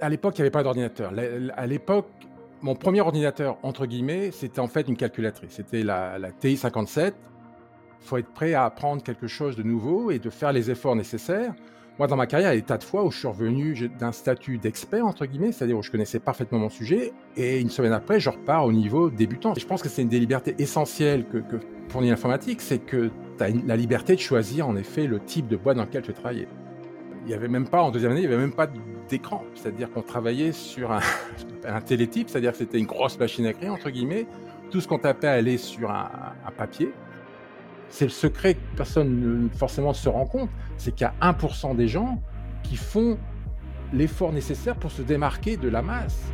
À l'époque, il n'y avait pas d'ordinateur. À l'époque, mon premier ordinateur, entre guillemets, c'était en fait une calculatrice. C'était la, la TI 57. Il faut être prêt à apprendre quelque chose de nouveau et de faire les efforts nécessaires. Moi, dans ma carrière, il y a des tas de fois où je suis revenu d'un statut d'expert, entre guillemets, c'est-à-dire où je connaissais parfaitement mon sujet, et une semaine après, je repars au niveau débutant. Et je pense que c'est une des libertés essentielles que, que fournit l'informatique, c'est que tu as la liberté de choisir, en effet, le type de boîte dans lequel tu veux travailler. Il n'y avait même pas, en deuxième année, il n'y avait même pas d'écran. C'est-à-dire qu'on travaillait sur un, un télétype, c'est-à-dire que c'était une grosse machine à écrire, entre guillemets. Tout ce qu'on tapait allait sur un, un papier. C'est le secret que personne ne forcément se rend compte, c'est qu'il y a 1% des gens qui font l'effort nécessaire pour se démarquer de la masse.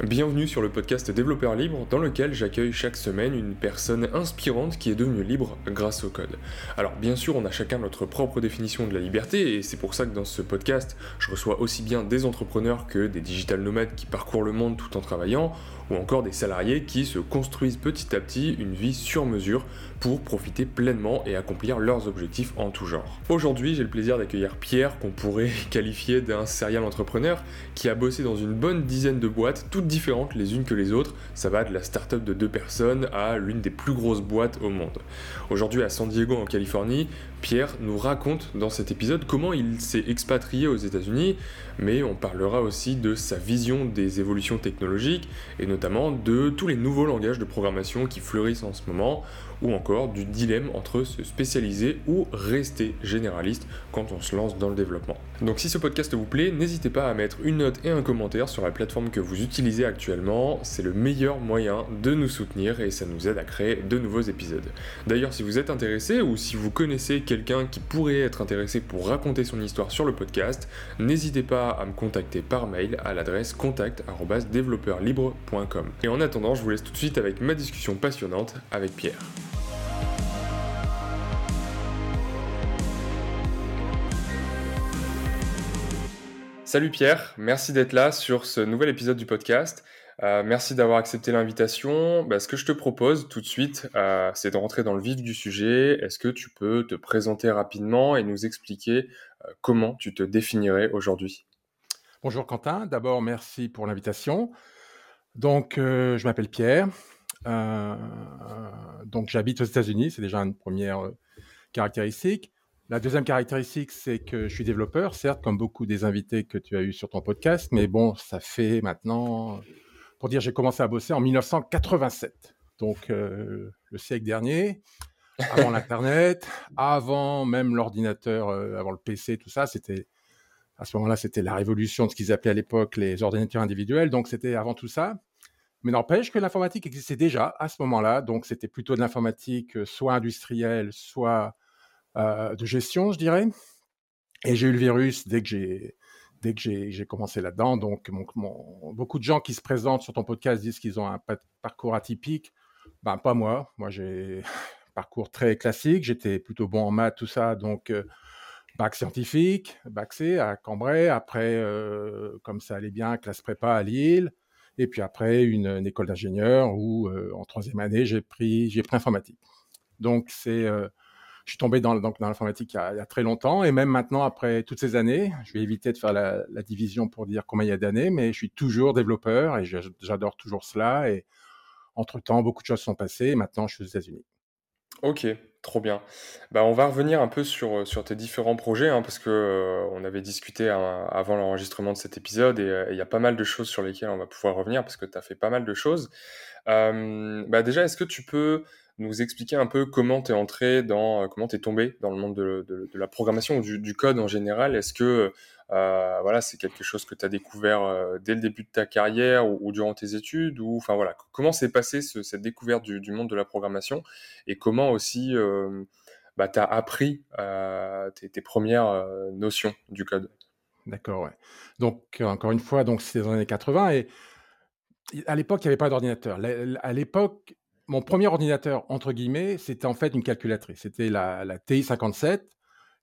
Bienvenue sur le podcast Développeur Libre dans lequel j'accueille chaque semaine une personne inspirante qui est devenue libre grâce au code. Alors bien sûr on a chacun notre propre définition de la liberté et c'est pour ça que dans ce podcast je reçois aussi bien des entrepreneurs que des digital nomades qui parcourent le monde tout en travaillant ou encore des salariés qui se construisent petit à petit une vie sur mesure pour profiter pleinement et accomplir leurs objectifs en tout genre. Aujourd'hui, j'ai le plaisir d'accueillir Pierre, qu'on pourrait qualifier d'un serial entrepreneur, qui a bossé dans une bonne dizaine de boîtes, toutes différentes les unes que les autres. Ça va de la start-up de deux personnes à l'une des plus grosses boîtes au monde. Aujourd'hui, à San Diego, en Californie, Pierre nous raconte dans cet épisode comment il s'est expatrié aux États-Unis, mais on parlera aussi de sa vision des évolutions technologiques et notamment de tous les nouveaux langages de programmation qui fleurissent en ce moment ou encore du dilemme entre se spécialiser ou rester généraliste quand on se lance dans le développement. Donc si ce podcast vous plaît, n'hésitez pas à mettre une note et un commentaire sur la plateforme que vous utilisez actuellement, c'est le meilleur moyen de nous soutenir et ça nous aide à créer de nouveaux épisodes. D'ailleurs si vous êtes intéressé ou si vous connaissez quelqu'un qui pourrait être intéressé pour raconter son histoire sur le podcast, n'hésitez pas à me contacter par mail à l'adresse contact.développeurlibre.com. Et en attendant, je vous laisse tout de suite avec ma discussion passionnante avec Pierre. Salut Pierre, merci d'être là sur ce nouvel épisode du podcast. Euh, merci d'avoir accepté l'invitation. Bah, ce que je te propose tout de suite, euh, c'est de rentrer dans le vif du sujet. Est-ce que tu peux te présenter rapidement et nous expliquer euh, comment tu te définirais aujourd'hui? Bonjour Quentin, d'abord merci pour l'invitation. Donc je m'appelle Pierre, donc j'habite aux États-Unis, c'est déjà une première caractéristique. La deuxième caractéristique, c'est que je suis développeur, certes, comme beaucoup des invités que tu as eu sur ton podcast, mais bon, ça fait maintenant, pour dire, j'ai commencé à bosser en 1987, donc euh, le siècle dernier, avant l'Internet, avant même l'ordinateur, euh, avant le PC, tout ça, c'était à ce moment-là, c'était la révolution de ce qu'ils appelaient à l'époque les ordinateurs individuels, donc c'était avant tout ça. Mais n'empêche que l'informatique existait déjà à ce moment-là, donc c'était plutôt de l'informatique euh, soit industrielle, soit de gestion, je dirais. Et j'ai eu le virus dès que j'ai dès que j'ai commencé là-dedans. Donc, beaucoup de gens qui se présentent sur ton podcast disent qu'ils ont un parcours atypique. Ben, pas moi. Moi, j'ai parcours très classique. J'étais plutôt bon en maths, tout ça. Donc, euh, bac scientifique, bac C à Cambrai. Après, euh, comme ça allait bien, classe prépa à Lille. Et puis après, une, école d'ingénieur où, en troisième année, j'ai pris, j'ai pris informatique. Donc, c'est je suis tombé dans, l'informatique il, y a très longtemps et même maintenant, après toutes ces années, je vais éviter de faire la, division pour dire combien il y a d'années, mais je suis toujours développeur et j'adore toujours cela. Et entre-temps, beaucoup de choses sont passées et maintenant, je suis aux États-Unis. Ok, trop bien. Bah, on va revenir un peu sur, sur tes différents projets, hein, parce que euh, on avait discuté hein, avant l'enregistrement de cet épisode et il y a pas mal de choses sur lesquelles on va pouvoir revenir, parce que tu as fait pas mal de choses. Euh, bah déjà, est-ce que tu peux nous expliquer un peu comment tu es entré dans, euh, comment tu es tombé dans le monde de, de, la programmation ou du, code en général Est-ce que euh, voilà, c'est quelque chose que tu as découvert euh, dès le début de ta carrière ou, durant tes études ou, enfin, voilà, Comment s'est passée ce, cette découverte du, monde de la programmation et comment aussi euh, bah, tu as appris tes, premières notions du code? D'accord, ouais. Donc, encore une fois, donc c'est dans les années 80 et à l'époque, il n'y avait pas d'ordinateur. À l'époque, mon premier ordinateur, entre guillemets, c'était en fait une calculatrice. C'était la, la TI 57,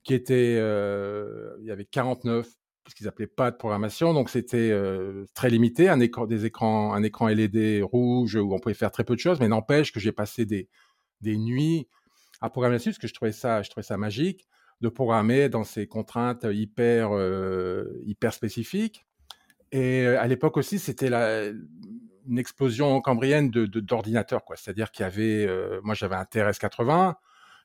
qui était, euh, il y avait 49, ce qu'ils appelaient pas de programmation, donc c'était euh, très limité, un écran, des écrans, un écran LED rouge où on pouvait faire très peu de choses, mais n'empêche que j'ai passé des, des nuits à programmer là-dessus, parce que je trouvais ça, je trouvais ça magique. de programmer dans ces contraintes hyper, hyper spécifiques. Et à l'époque aussi, c'était une explosion cambrienne de, d'ordinateurs, quoi. C'est-à-dire qu'il y avait, moi j'avais un TRS-80,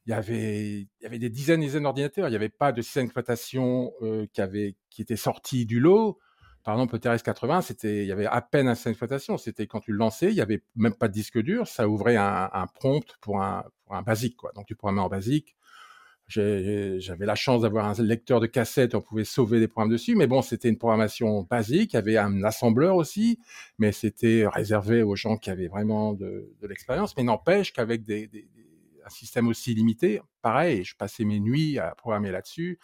il y avait, il y avait des dizaines et dizaines d'ordinateurs. Il n'y avait pas de système d'exploitation qui avait, qui était sorti du lot. Par exemple, le TRS-80, c'était, il y avait à peine un système d'exploitation. C'était quand tu le lançais, il n'y avait même pas de disque dur. Ça ouvrait un, un prompt pour un, pour un basique, quoi. Donc tu programmais en basique. J'avais la chance d'avoir un lecteur de cassette, on pouvait sauver des programmes dessus, mais bon, c'était une programmation basique. Il y avait un assembleur aussi, mais c'était réservé aux gens qui avaient vraiment de, l'expérience. Mais n'empêche qu'avec un système aussi limité, pareil, je passais mes nuits à programmer là-dessus.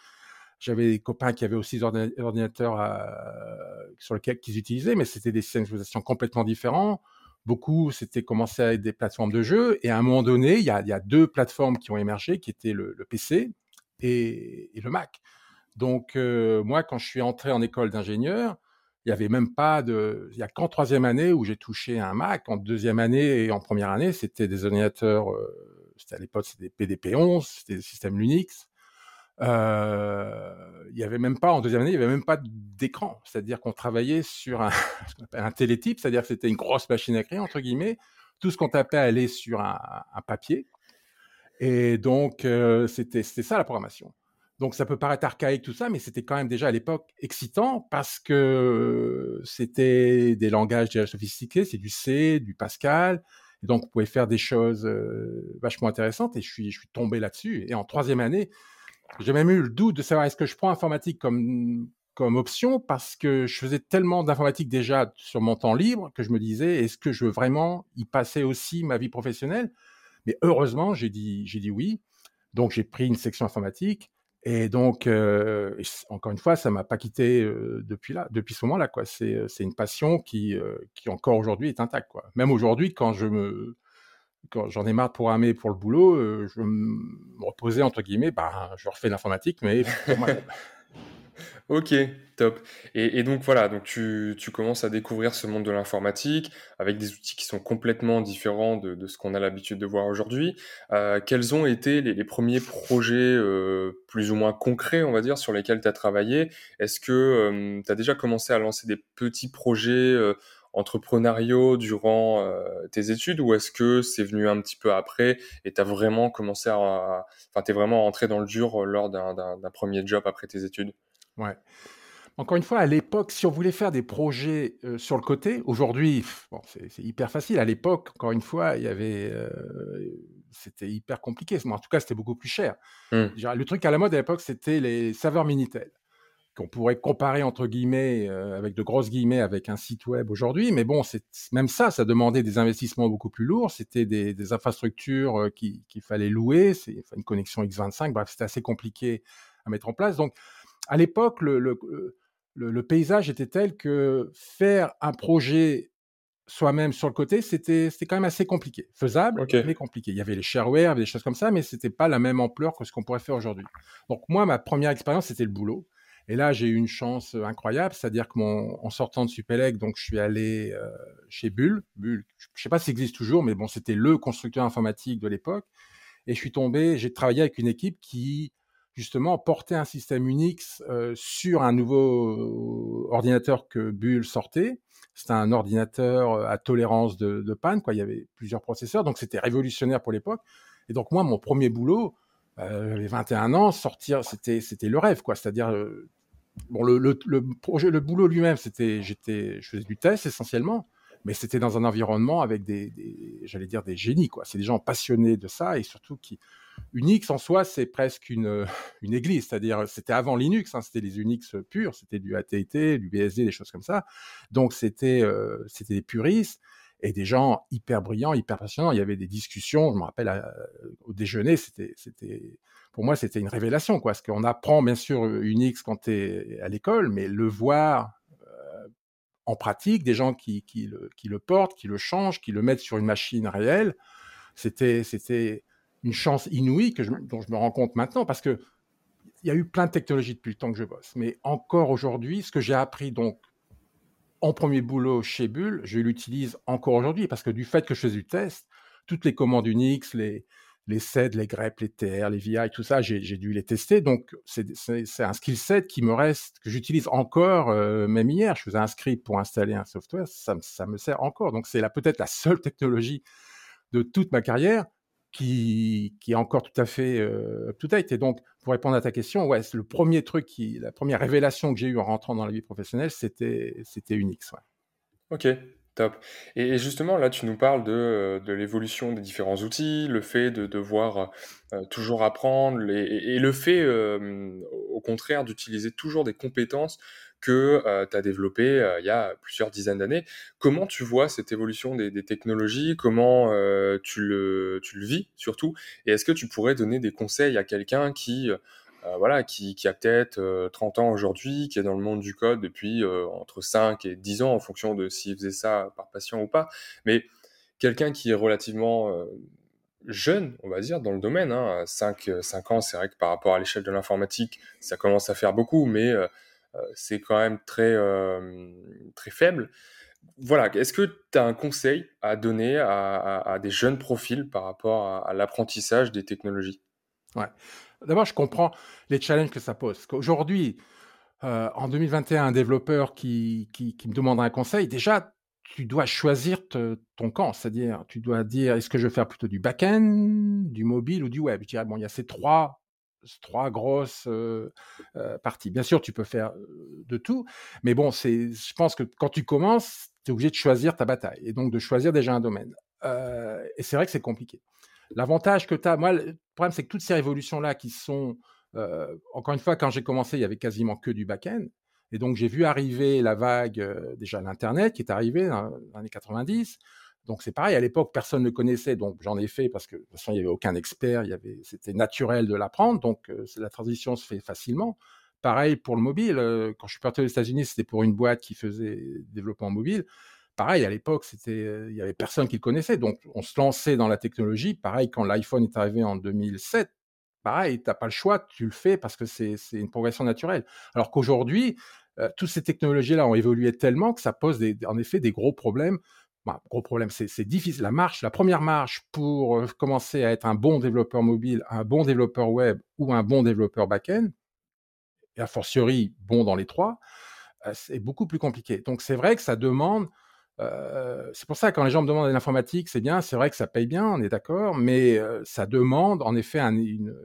J'avais des copains qui avaient aussi des ordinateurs euh, sur lesquels qu'ils utilisaient, mais c'était des systèmes complètement différents. Beaucoup, c'était commencé avec des plateformes de jeux. Et à un moment donné, il y a, deux plateformes qui ont émergé, qui étaient le, PC et, le Mac. Donc, euh, moi, quand je suis entré en école d'ingénieur, il n'y avait même pas de. Il n'y a qu'en troisième année où j'ai touché un Mac. En deuxième année et en première année, c'était des ordinateurs. Euh, c'était à l'époque, c'était des PDP-11, c'était des systèmes Linux. Euh, il y avait même pas en deuxième année, il y avait même pas d'écran, c'est-à-dire qu'on travaillait sur un, un télétype, c'est-à-dire que c'était une grosse machine à créer entre guillemets. Tout ce qu'on tapait allait sur un, un papier, et donc euh, c'était c'était ça la programmation. Donc ça peut paraître archaïque tout ça, mais c'était quand même déjà à l'époque excitant parce que c'était des langages déjà sophistiqués, c'est du C, du Pascal, et donc on pouvait faire des choses euh, vachement intéressantes. Et je suis je suis tombé là-dessus. Et en troisième année, j'ai même eu le doute de savoir est-ce que je prends informatique comme comme option parce que je faisais tellement d'informatique déjà sur mon temps libre que je me disais est-ce que je veux vraiment y passer aussi ma vie professionnelle? Mais heureusement, j'ai dit dit oui. Donc j'ai pris une section informatique et donc euh, encore une fois, ça m'a pas quitté euh, depuis là, depuis ce moment-là. C'est c'est une passion qui euh, qui encore aujourd'hui est intacte quoi. Même aujourd'hui quand je me quand j'en ai marre de programmer pour le boulot, euh, je me reposais entre guillemets, bah, je refais l'informatique, mais Ok, top. Et, donc voilà, donc tu, commences à découvrir ce monde de l'informatique avec des outils qui sont complètement différents de, ce qu'on a l'habitude de voir aujourd'hui. Euh, quels ont été les, premiers projets euh, plus ou moins concrets, on va dire, sur lesquels tu as travaillé? Est-ce que tu as déjà commencé à lancer des petits projets entrepreneuriaux durant euh, tes études ou est-ce que c'est venu un petit peu après et tu as vraiment commencé à... Enfin, tu es vraiment rentré dans le dur lors d'un premier job après tes études? Ouais. Encore une fois, à l'époque, si on voulait faire des projets euh, sur le côté, aujourd'hui, bon, c'est hyper facile. À l'époque, encore une fois, il y avait, euh, c'était hyper compliqué. en tout cas, c'était beaucoup plus cher. Mmh. Le truc à la mode à l'époque, c'était les saveurs Minitel qu'on pourrait comparer entre guillemets euh, avec de grosses guillemets avec un site web aujourd'hui mais bon c'est même ça ça demandait des investissements beaucoup plus lourds c'était des, des, infrastructures euh, qu'il fallait louer c'est une connexion X25 bref c'était assez compliqué à mettre en place donc à l'époque le, le, le, paysage était tel que faire un projet soi-même sur le côté, c'était c'était quand même assez compliqué, faisable mais compliqué. Il y avait les shareware, il y avait des choses comme ça, mais c'était pas la même ampleur que ce qu'on pourrait faire aujourd'hui. Donc moi, ma première expérience, c'était le boulot. Et là, j'ai eu une chance euh, incroyable, c'est-à-dire que mon, en sortant de Supélec, donc je suis allé euh, chez Bull. Bull, je ne sais pas s'il existe toujours, mais bon, c'était le constructeur informatique de l'époque. Et je suis tombé, j'ai travaillé avec une équipe qui justement portait un système Unix euh, sur un nouveau ordinateur que Bull sortait. C'était un ordinateur à tolérance de, panne, quoi. Il y avait plusieurs processeurs, donc c'était révolutionnaire pour l'époque. Et donc moi, mon premier boulot, j'avais 21 ans, sortir, c'était c'était le rêve, quoi. C'est-à-dire, bon, le, le, projet, le boulot lui-même, c'était, j'étais, je faisais du test essentiellement, mais c'était dans un environnement avec des, j'allais dire des génies, quoi. C'est des gens passionnés de ça et surtout qui Unix en soi, c'est presque une, une église, c'est-à-dire c'était avant Linux, hein, c'était les Unix purs, c'était du AT&T, du BSD, des choses comme ça. Donc c'était euh, c'était des puristes et des gens hyper brillants, hyper passionnants. Il y avait des discussions, je me rappelle au déjeuner, c'était, c'était, pour moi, c'était une révélation, quoi. Parce qu'on apprend bien sûr Unix quand tu es à l'école, mais le voir euh, en pratique, des gens qui, le, portent, qui le changent, qui le mettent sur une machine réelle, c'était, une chance inouïe dont je me rends compte maintenant, parce que il y a eu plein de technologies depuis le temps que je bosse, mais encore aujourd'hui, ce que j'ai appris donc en premier boulot chez Bull, je l'utilise encore aujourd'hui. Parce que du fait que je fais du test, toutes les commandes Unix, les, les SED, les GREP, les TR, les VI, tout ça, j'ai dû les tester. Donc, c'est un skill set qui me reste, que j'utilise encore, euh, même hier. Je faisais un script pour installer un software, ça, me sert encore. Donc, c'est peut-être la seule technologie de toute ma carrière qui, est encore tout à fait euh, up-to-date. Et donc, pour répondre à ta question, ouais, le premier truc, qui, la première révélation que j'ai eue en rentrant dans la vie professionnelle, c'était Unix. Ok, Top. Et justement, là, tu nous parles de, euh, de l'évolution des différents outils, le fait de devoir euh, toujours apprendre, et, le fait, au contraire, d'utiliser toujours des compétences que euh, tu as développées il y a plusieurs dizaines d'années. Comment tu vois cette évolution des, des technologies? Comment tu, le, tu le vis, surtout? Et est-ce que tu pourrais donner des conseils à quelqu'un qui euh, voilà, qui, a peut-être 30 euh, ans aujourd'hui, qui est dans le monde du code depuis euh, entre 5 et 10 ans en fonction de s'il faisait ça par passion ou pas. Mais quelqu'un qui est relativement jeune, on va dire, dans le domaine. Hein, 5, 5 ans, c'est vrai que par rapport à l'échelle de l'informatique, ça commence à faire beaucoup, mais c'est quand même très, très faible. Voilà, est-ce que tu as un conseil à donner à, des jeunes profils par rapport à l'apprentissage des technologies? Ouais. D'abord, je comprends les challenges que ça pose. Qu'aujourd'hui, euh, en 2021, un développeur qui, me demande un conseil, déjà, tu dois choisir ton camp. C'est-à-dire, tu dois dire, est-ce que je veux faire plutôt du back-end, du mobile ou du web? Je dirais, bon, il y a ces trois, grosses euh, euh, parties. Bien sûr, tu peux faire de tout, mais bon, je pense que quand tu commences, tu es obligé de choisir ta bataille et donc de choisir déjà un domaine. et c'est vrai que c'est compliqué. L'avantage que tu as, moi, le problème, c'est que toutes ces révolutions-là qui sont, encore une fois, quand j'ai commencé, il y avait quasiment que du back-end. Et donc, j'ai vu arriver la vague, déjà l'Internet qui est arrivé dans les années 90. Donc, c'est pareil, à l'époque, personne ne connaissait. Donc, j'en ai fait parce que, de toute façon, il n'y avait aucun expert. C'était naturel de l'apprendre. Donc, la transition se fait facilement. Pareil pour le mobile. quand je suis parti aux États-Unis, c'était pour une boîte qui faisait développement mobile pareil, à l'époque, c'était, il y avait personne qui le connaissait. Donc, on se lançait dans la technologie. Pareil, quand l'iPhone est arrivé en 2007, pareil, tu n'as pas le choix, tu le fais parce que c'est, une progression naturelle. Alors qu'aujourd'hui, toutes ces technologies-là ont évolué tellement que ça pose en effet des gros problèmes. Bah, gros problème, c'est, difficile. La marche, la première marche pour commencer à être un bon développeur mobile, un bon développeur web ou un bon développeur back-end, et a fortiori bon dans les trois, c'est beaucoup plus compliqué. Donc c'est vrai que ça demande euh, c'est pour ça que quand les gens me demandent de l'informatique, c'est bien, c'est vrai que ça paye bien, on est d'accord, mais euh, ça demande en effet une,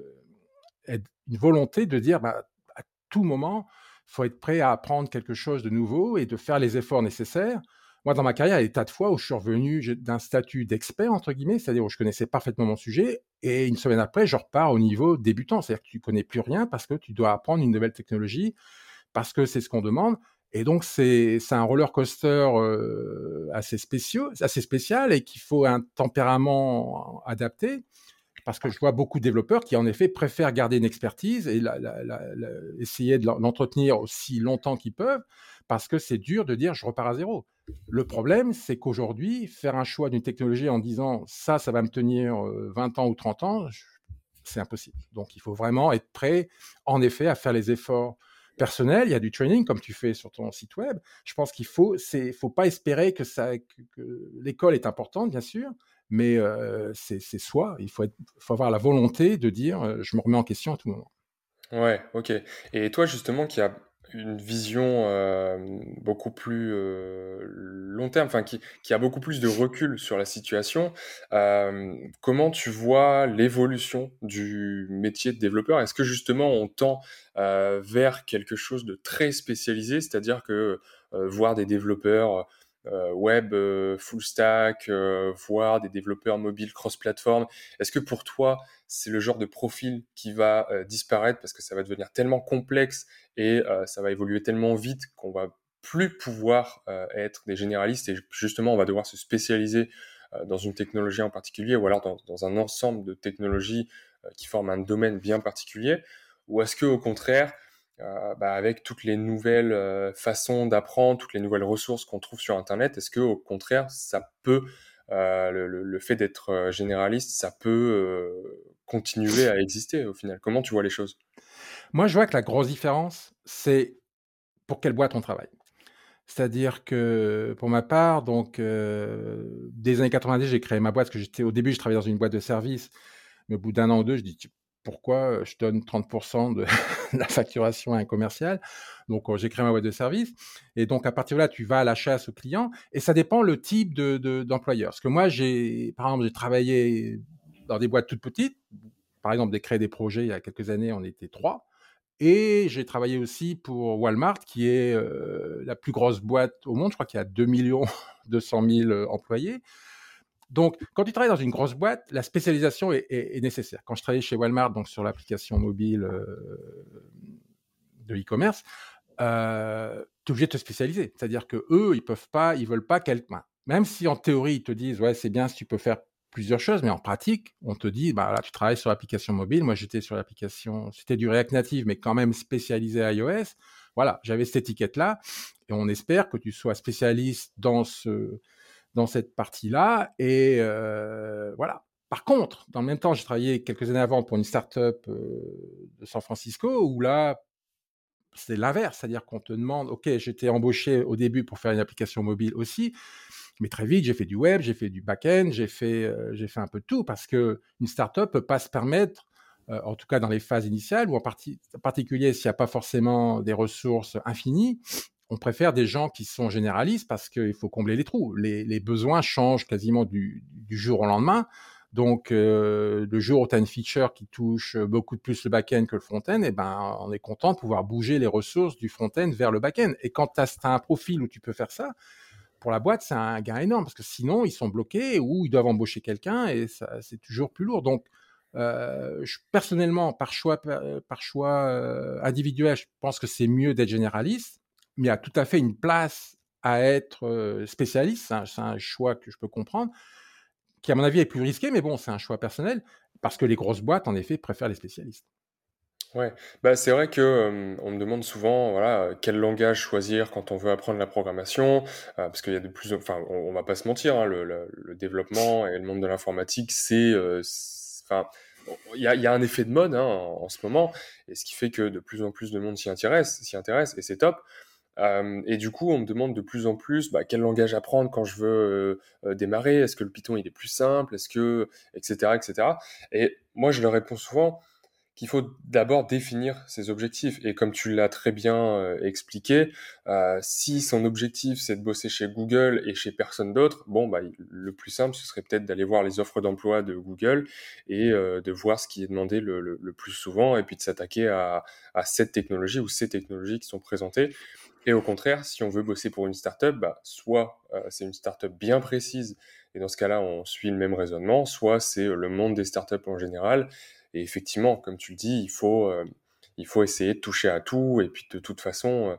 volonté de dire bah, à tout moment, faut être prêt à apprendre quelque chose de nouveau et de faire les efforts nécessaires. Moi, dans ma carrière, il y a des tas de fois où je suis revenu d'un statut d'expert, entre guillemets, c'est-à-dire où je connaissais parfaitement mon sujet, et une semaine après, je repars au niveau débutant, c'est-à-dire que tu connais plus rien parce que tu dois apprendre une nouvelle technologie, parce que c'est ce qu'on demande. Et donc, c'est un roller coaster assez, spécial et qu'il faut un tempérament adapté. Parce que je vois beaucoup de développeurs qui, en effet, préfèrent garder une expertise et essayer de l'entretenir aussi longtemps qu'ils peuvent, parce que c'est dur de dire je repars à zéro. Le problème, c'est qu'aujourd'hui, faire un choix d'une technologie en disant ça, ça va me tenir 20 euh, ans ou 30 ans, c'est impossible. Donc, il faut vraiment être prêt, en effet, à faire les efforts personnel, il y a du training comme tu fais sur ton site web. Je pense qu'il faut, c'est, faut pas espérer que ça, l'école est importante, bien sûr, mais euh, c'est, soi. Il faut, être, faut avoir la volonté de dire, euh, je me remets en question à tout moment. Ouais, ok. Et toi, justement, qui a une vision euh, beaucoup plus euh, long terme, enfin qui, qui, a beaucoup plus de recul sur la situation. Euh, comment tu vois l'évolution du métier de développeur? Est-ce que justement on tend vers quelque chose de très spécialisé, c'est-à-dire que voir des développeurs euh, web euh, full stack, euh, voire des développeurs mobiles cross-platform. Est-ce que pour toi, c'est le genre de profil qui va disparaître parce que ça va devenir tellement complexe et ça va évoluer tellement vite qu'on va plus pouvoir être des généralistes et justement on va devoir se spécialiser dans une technologie en particulier ou alors dans, dans un ensemble de technologies qui forment un domaine bien particulier? Ou est-ce que au contraire euh, bah, avec toutes les nouvelles euh, façons d'apprendre, toutes les nouvelles ressources qu'on trouve sur Internet, est-ce que au contraire, ça peut, euh, le, fait d'être généraliste, ça peut continuer à exister au final? Comment tu vois les choses? Moi, je vois que la grosse différence, c'est pour quelle boîte on travaille. C'est-à-dire que pour ma part, donc des années 90, j'ai créé ma boîte, parce que j'étais au début, je travaillais dans une boîte de service Mais au bout d'un an ou deux, je dis pourquoi je donne 30% de la facturation à un commercial Donc, j'ai créé ma boîte de service. Et donc, à partir de là, tu vas à la chasse au client. Et ça dépend le type d'employeur. De, Parce que moi, j'ai, par exemple, j'ai travaillé dans des boîtes toutes petites. Par exemple, j'ai créé des projets il y a quelques années, on était trois. Et j'ai travaillé aussi pour Walmart, qui est la plus grosse boîte au monde. Je crois qu'il y a 2 millions 200 000 employés. Donc, quand tu travailles dans une grosse boîte, la spécialisation est, nécessaire. Quand je travaillais chez Walmart, donc sur l'application mobile euh, de e-commerce, euh, tu es obligé de te spécialiser. C'est-à-dire que eux, ils peuvent pas, ils veulent pas quelqu'un. Même si en théorie, ils te disent, ouais, c'est bien si tu peux faire plusieurs choses, mais en pratique, on te dit, bah là, tu travailles sur l'application mobile. Moi, j'étais sur l'application, c'était du React Native, mais quand même spécialisé à iOS. Voilà, j'avais cette étiquette-là, et on espère que tu sois spécialiste dans ce, dans cette partie-là. Et euh, voilà. Par contre, dans le même temps, j'ai travaillé quelques années avant pour une startup euh, de San Francisco où là, c'est l'inverse, c'est-à-dire qu'on te demande, ok, j'étais embauché au début pour faire une application mobile aussi, mais très vite, j'ai fait du web, j'ai fait du back-end, j'ai fait, euh, j'ai fait un peu tout parce que une startup peut pas se permettre, en tout cas dans les phases initiales ou en particulier s'il n'y a pas forcément des ressources infinies, on préfère des gens qui sont généralistes parce qu'il faut combler les trous. Les, besoins changent quasiment du, jour au lendemain. Donc, euh, le jour où tu as une feature qui touche beaucoup plus le back-end que le front-end, eh ben, on est content de pouvoir bouger les ressources du front-end vers le back-end. Et quand tu as, un profil où tu peux faire ça, pour la boîte, c'est un gain énorme parce que sinon, ils sont bloqués ou ils doivent embaucher quelqu'un et c'est toujours plus lourd. Donc, euh, personnellement, par choix, par choix euh, individuel, je pense que c'est mieux d'être généraliste mais a tout à fait une place à être spécialiste. C'est un, choix que je peux comprendre, qui à mon avis est plus risqué, mais bon, c'est un choix personnel, parce que les grosses boîtes, en effet, préfèrent les spécialistes. Ouais, bah c'est vrai que on me demande souvent, voilà, quel langage choisir quand on veut apprendre la programmation, parce qu'il y a de plus, enfin, on, va pas se mentir, hein, le, développement et le monde de l'informatique, c'est, enfin, il y, a, un effet de mode hein, en, en, ce moment, et ce qui fait que de plus en plus de monde s'y intéresse, s'y intéresse, et c'est top. Et du coup, on me demande de plus en plus bah, quel langage apprendre quand je veux démarrer. Est-ce que le Python il est plus simple? Est-ce que etc etc. Et moi, je leur réponds souvent qu'il faut d'abord définir ses objectifs. Et comme tu l'as très bien expliqué, si son objectif c'est de bosser chez Google et chez personne d'autre, bon bah le plus simple ce serait peut-être d'aller voir les offres d'emploi de Google et de voir ce qui est demandé le, plus souvent et puis de s'attaquer à cette technologie ou ces technologies qui sont présentées et au contraire, si on veut bosser pour une startup, bah, soit euh, c'est une startup bien précise, et dans ce cas-là, on suit le même raisonnement, soit c'est euh, le monde des startups en général. Et effectivement, comme tu le dis, il faut, euh, il faut essayer de toucher à tout, et puis de toute façon,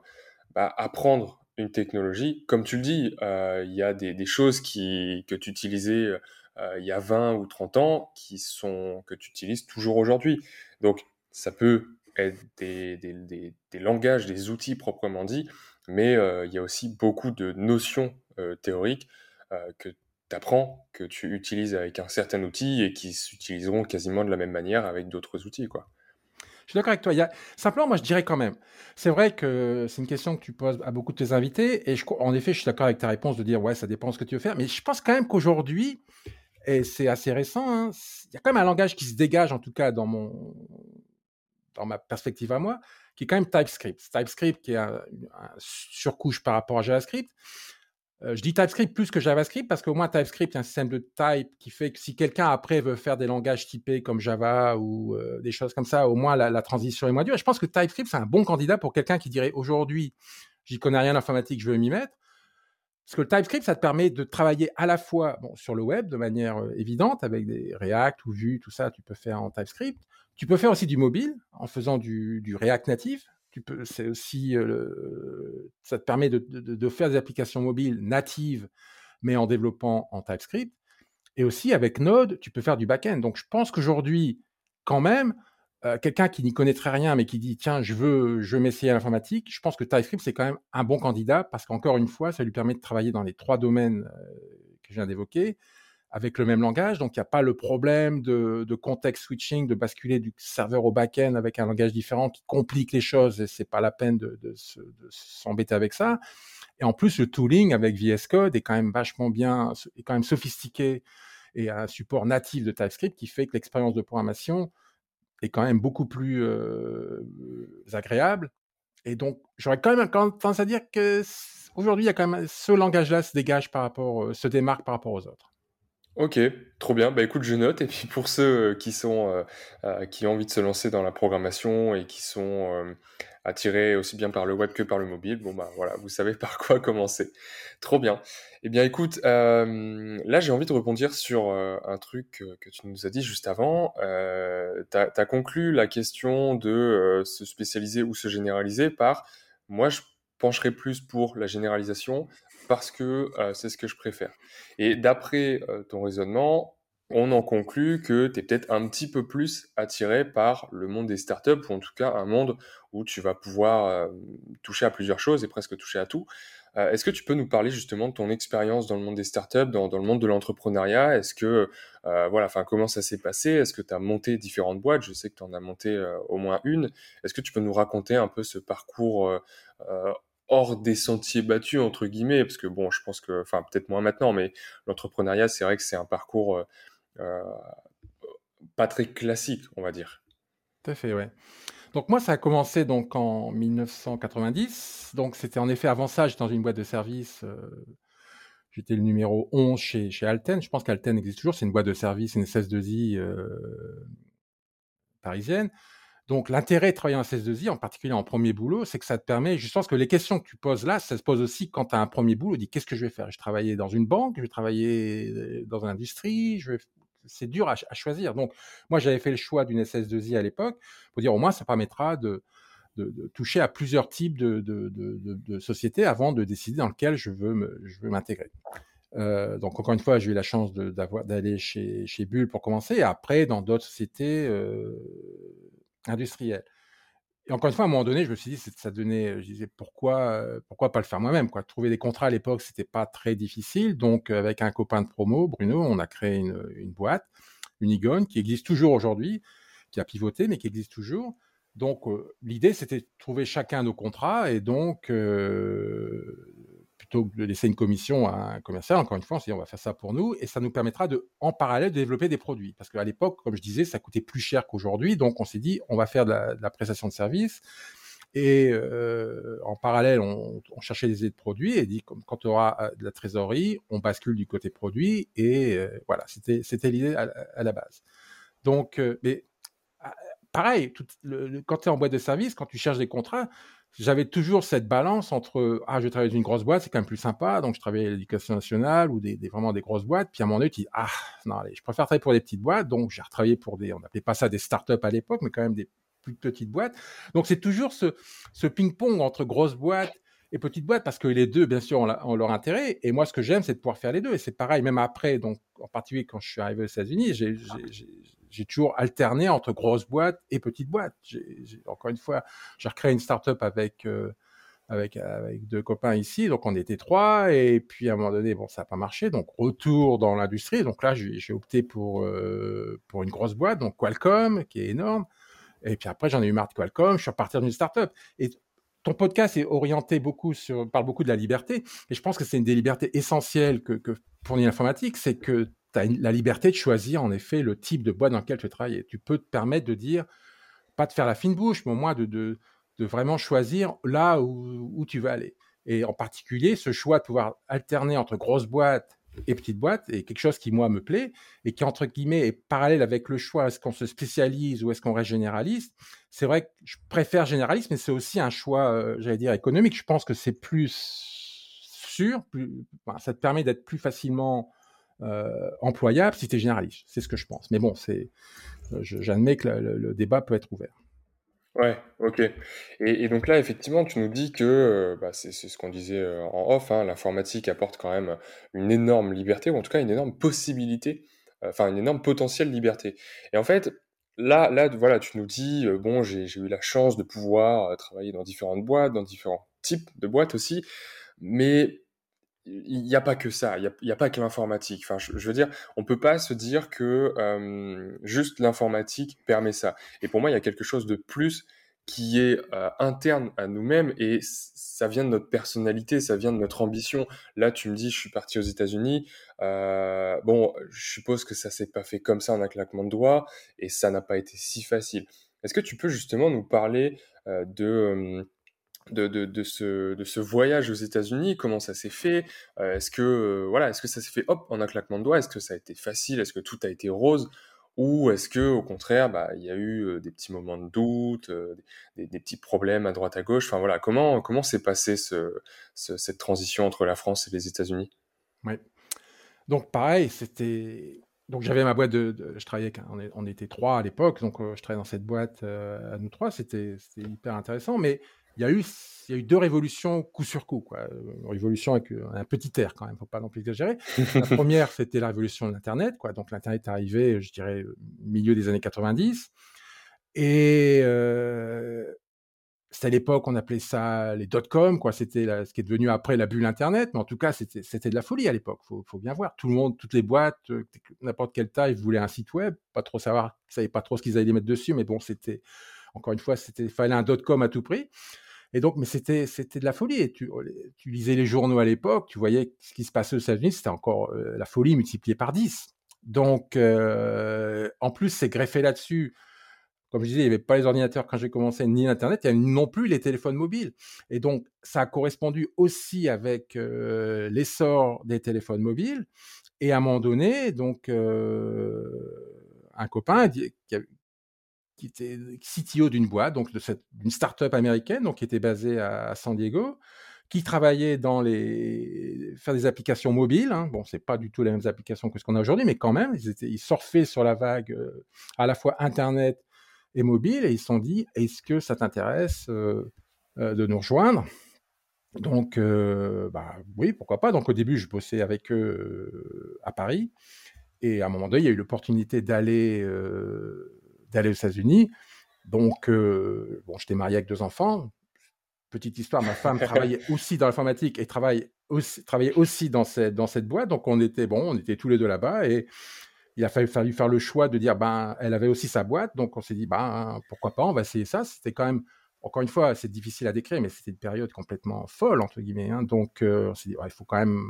bah, apprendre une technologie. Comme tu le dis, il y a des, des, choses qui, que tu utilisais il y a 20 ou 30 ans qui sont, que tu utilises toujours aujourd'hui. Donc, ça peut des, langages, des outils proprement dit, mais euh, il y a aussi beaucoup de notions euh, théoriques euh, que tu apprends, que tu utilises avec un certain outil et qui s'utiliseront quasiment de la même manière avec d'autres outils. Quoi. Je suis d'accord avec toi. Simplement, moi, je dirais quand même, c'est vrai que c'est une question que tu poses à beaucoup de tes invités, et je... en effet, je suis d'accord avec ta réponse de dire, ouais, ça dépend de ce que tu veux faire, mais je pense quand même qu'aujourd'hui, et c'est assez récent, hein, il y a quand même un langage qui se dégage, en tout cas dans mon, dans ma perspective à moi, qui est quand même TypeScript. TypeScript qui est un, surcouche par rapport à JavaScript. Euh, je dis TypeScript plus que JavaScript parce qu'au moins TypeScript est un système de type qui fait que si quelqu'un après veut faire des langages typés comme Java ou euh, des choses comme ça, au moins la, transition est moins dure. Je pense que TypeScript, c'est un bon candidat pour quelqu'un qui dirait aujourd'hui, j'y connais rien en informatique, je veux m'y mettre. Parce que le TypeScript, ça te permet de travailler à la fois sur le web de manière euh, évidente, avec des React ou Vue, tout ça, tu peux faire en TypeScript. Tu peux faire aussi du mobile en faisant du, React Native. Tu peux, c'est aussi, euh, ça te permet de, faire des applications mobiles natives, mais en développant en TypeScript. Et aussi avec Node, tu peux faire du back-end. Donc je pense qu'aujourd'hui, quand même, euh, quelqu'un qui n'y connaîtrait rien, mais qui dit tiens, je veux, je veux m'essayer à l'informatique, je pense que TypeScript c'est quand même un bon candidat parce qu'encore une fois, ça lui permet de travailler dans les trois domaines euh, que je viens d'évoquer avec le même langage. Donc, il n'y a pas le problème de, de, context switching, de basculer du serveur au back-end avec un langage différent qui complique les choses et c'est pas la peine de, s'embêter avec ça. Et en plus, le tooling avec VS Code est quand même vachement bien, est quand même sophistiqué et un support natif de TypeScript qui fait que l'expérience de programmation est quand même beaucoup plus agréable. Et donc, j'aurais quand même tendance à dire que aujourd'hui, il y a quand même ce langage-là se dégage par rapport, se démarque par rapport aux autres. Ok, trop bien. Bah écoute, je note. Et puis pour ceux qui sont qui ont envie de se lancer dans la programmation et qui sont attiré aussi bien par le web que par le mobile, bon bah voilà, vous savez par quoi commencer. Trop bien. Eh bien écoute, euh, là j'ai envie de rebondir sur euh, un truc que, tu nous as dit juste avant. Euh, tu as, conclu la question de euh, se spécialiser ou se généraliser par moi je pencherai plus pour la généralisation parce que c'est ce que je préfère. Et d'après ton raisonnement, on en conclut que tu es peut-être un petit peu plus attiré par le monde des startups, ou en tout cas un monde où tu vas pouvoir euh, toucher à plusieurs choses et presque toucher à tout. Euh, est-ce que tu peux nous parler justement de ton expérience dans le monde des startups, dans, le monde de l'entrepreneuriat? Est-ce que, euh, voilà, comment ça s'est passé? Est-ce que tu as monté différentes boîtes? Je sais que tu en as monté au moins une. Est-ce que tu peux nous raconter un peu ce parcours hors des sentiers battus entre guillemets parce que bon je pense que enfin peut-être moins maintenant mais l'entrepreneuriat c'est vrai que c'est un parcours euh, pas très classique, on va dire. Tout à fait, ouais. Donc moi, ça a commencé donc en 1990. Donc c'était en effet avant ça, j'étais dans une boîte de service. Euh, j'étais le numéro 11 chez, chez Alten. Je pense qu'Alten existe toujours. C'est une boîte de service, une SS2I euh, parisienne. Donc l'intérêt de travailler en SS2I, en particulier en premier boulot, c'est que ça te permet, je pense que les questions que tu poses là, ça se pose aussi quand tu as un premier boulot. Dis qu'est-ce que je vais faire? Je vais travailler dans une banque, je vais travailler dans une industrie, c'est dur à, choisir. Donc, moi, j'avais fait le choix d'une SS2I à l'époque pour dire au moins, ça permettra de, toucher à plusieurs types de, sociétés avant de décider dans lequel je veux, m'intégrer. Euh, donc, encore une fois, j'ai eu la chance d'aller chez, chez Bull pour commencer, et après, dans d'autres sociétés euh, industrielles. Et encore une fois, à un moment donné, je me suis dit, ça donnait, je disais, pourquoi, pourquoi pas le faire moi-même, quoi. Trouver des contrats à l'époque, c'était pas très difficile. Donc, avec un copain de promo, Bruno, on a créé une, une boîte, Unigone, qui existe toujours aujourd'hui, qui a pivoté, mais qui existe toujours. Donc, l'idée, c'était de trouver chacun nos contrats et donc, plutôt que de laisser une commission à un commercial, encore une fois, on s'est dit on va faire ça pour nous et ça nous permettra de, en parallèle, de développer des produits. Parce qu'à l'époque, comme je disais, ça coûtait plus cher qu'aujourd'hui, donc on s'est dit on va faire de la, prestation de service. Et euh, en parallèle, on, cherchait des idées de produits et dit quand tu auras euh, de la trésorerie, on bascule du côté produit et euh, voilà, c'était c'était l'idée à, la base. Donc, mais ah, pareil, quand tu es en boîte de service, quand tu cherches des contrats, j'avais toujours cette balance entre ah je vais travailler dans une grosse boîte c'est quand même plus sympa donc je travaillais à l'éducation nationale ou des, vraiment des grosses boîtes. Puis à un moment donné tu dis ah non allez je préfère travailler pour des petites boîtes. Donc j'ai retravaillé pour des on n'appelait pas ça des startups à l'époque mais quand même des plus petites boîtes. Donc c'est toujours ce, ce ping pong entre grosses boîtes et petites boîtes parce que les deux bien sûr ont, leur intérêt et moi ce que j'aime c'est de pouvoir faire les deux et c'est pareil même après donc en particulier quand je suis arrivé aux États-Unis j'ai toujours alterné entre grosses boîtes et petites boîtes. encore une fois, j'ai recréé une startup avec euh, avec avec deux copains ici, donc on était trois, et puis à un moment donné, bon, ça n'a pas marché, donc retour dans l'industrie. Donc là, j'ai opté pour euh, pour une grosse boîte, donc Qualcomm, qui est énorme. Et puis après, j'en ai eu marre de Qualcomm, je suis reparti dans une startup. Et ton podcast est orienté beaucoup sur, parle beaucoup de la liberté, et je pense que c'est une des libertés essentielles que, que fournit l'informatique, c'est que tu as la liberté de choisir en effet le type de boîte dans lequel tu travailles. Tu peux te permettre de dire, pas de faire la fine bouche, mais au moins de, de, vraiment choisir là où, tu vas aller. Et en particulier, ce choix de pouvoir alterner entre grosses boîtes et petites boîtes est quelque chose qui, moi, me plaît et qui, entre guillemets, est parallèle avec le choix est-ce qu'on se spécialise ou est-ce qu'on reste généraliste? C'est vrai que je préfère généraliste, mais c'est aussi un choix, euh, j'allais dire, économique. Je pense que c'est plus sûr, plus, ça te permet d'être plus facilement euh, employable si tu es généraliste. C'est ce que je pense. Mais bon, c'est, euh, j'admets que le, débat peut être ouvert. Ouais, ok. Et, donc là, effectivement, tu nous dis que euh, bah, c'est ce qu'on disait en off, hein, l'informatique apporte quand même une énorme liberté, ou en tout cas une énorme possibilité, enfin une énorme potentielle liberté. Et en fait, là, là voilà, tu nous dis, bon, j'ai eu la chance de pouvoir travailler dans différentes boîtes, dans différents types de boîtes aussi, mais il n'y a pas que ça, il n'y a, pas que l'informatique. Enfin, je, veux dire, on peut pas se dire que juste l'informatique permet ça. Et pour moi, il y a quelque chose de plus qui est euh, interne à nous-mêmes et ça vient de notre personnalité, ça vient de notre ambition. Là, tu me dis, je suis parti aux États-Unis. Euh, bon, je suppose que ça s'est pas fait comme ça en un claquement de doigts et ça n'a pas été si facile. Est-ce que tu peux justement nous parler euh, de, de, de, ce, de ce voyage aux États-Unis Comment ça s'est fait Est-ce que voilà, est-ce que ça s'est fait hop en un claquement de doigts Est-ce que ça a été facile Est-ce que tout a été rose ou est-ce que au contraire, bah, il y a eu des petits moments de doute, des, petits problèmes à droite à gauche. Enfin voilà, comment comment s'est passée ce, cette transition entre la France et les États-Unis? Oui. Donc pareil, c'était donc j'avais ma boîte de, je travaillais, on, on, était trois à l'époque, donc je travaillais dans cette boîte à nous trois, c'était hyper intéressant, mais il y a eu il y a eu deux révolutions coup sur coup. Quoi. Une révolution avec un petit air quand même, faut pas non plus exagérer. La première, c'était la révolution de l'Internet. Quoi. Donc l'Internet est arrivé, je dirais, au milieu des années 90. Et euh, c'était à l'époque, on appelait ça les dot-com, quoi. C'était ce qui est devenu après la bulle Internet, mais en tout cas, c'était de la folie à l'époque. Faut, faut bien voir. Tout le monde, toutes les boîtes, n'importe quelle taille, voulaient un site web. Pas trop savoir, ils savaient pas trop ce qu'ils allaient mettre dessus, mais bon, c'était encore une fois, c'était fallait un dot-com à tout prix. Et donc, mais c'était, c'était de la folie. Tu, tu lisais les journaux à l'époque, tu voyais ce qui se passait aux États-Unis, c'était encore euh, la folie multipliée par 10. Donc, euh, en plus, c'est greffé là-dessus. Comme je disais, il n'y avait pas les ordinateurs quand j'ai commencé, ni l'Internet, il n'y avait non plus les téléphones mobiles. Et donc, ça a correspondu aussi avec euh, l'essor des téléphones mobiles. Et à un moment donné, donc, un copain qui, qui était CTO d'une boîte, donc d'une start-up américaine, donc qui était basée à, San Diego, qui travaillait dans les faire des applications mobiles. Hein. Bon, c'est pas du tout les mêmes applications que ce qu'on a aujourd'hui, mais quand même, ils, étaient, ils surfaient sur la vague euh, à la fois Internet et mobile, et ils se sont dit, est-ce que ça t'intéresse euh, euh, de nous rejoindre? Donc, bah oui, pourquoi pas. Donc au début, je bossais avec eux à Paris, et à un moment donné, il y a eu l'opportunité d'aller d'aller aux États-Unis. Donc, euh, bon, j'étais marié avec deux enfants. Petite histoire, ma femme travaillait aussi dans l'informatique et travaille aussi, travaillait aussi dans cette, dans cette boîte. Donc, on était, bon, on était tous les deux là-bas et il a fallu, fallu, faire le choix de dire, ben, elle avait aussi sa boîte. Donc, on s'est dit, ben, pourquoi pas, on va essayer ça. C'était quand même, encore une fois, c'est difficile à décrire, mais c'était une période complètement folle, entre guillemets. Hein. Donc, euh, on s'est dit, il faut quand même,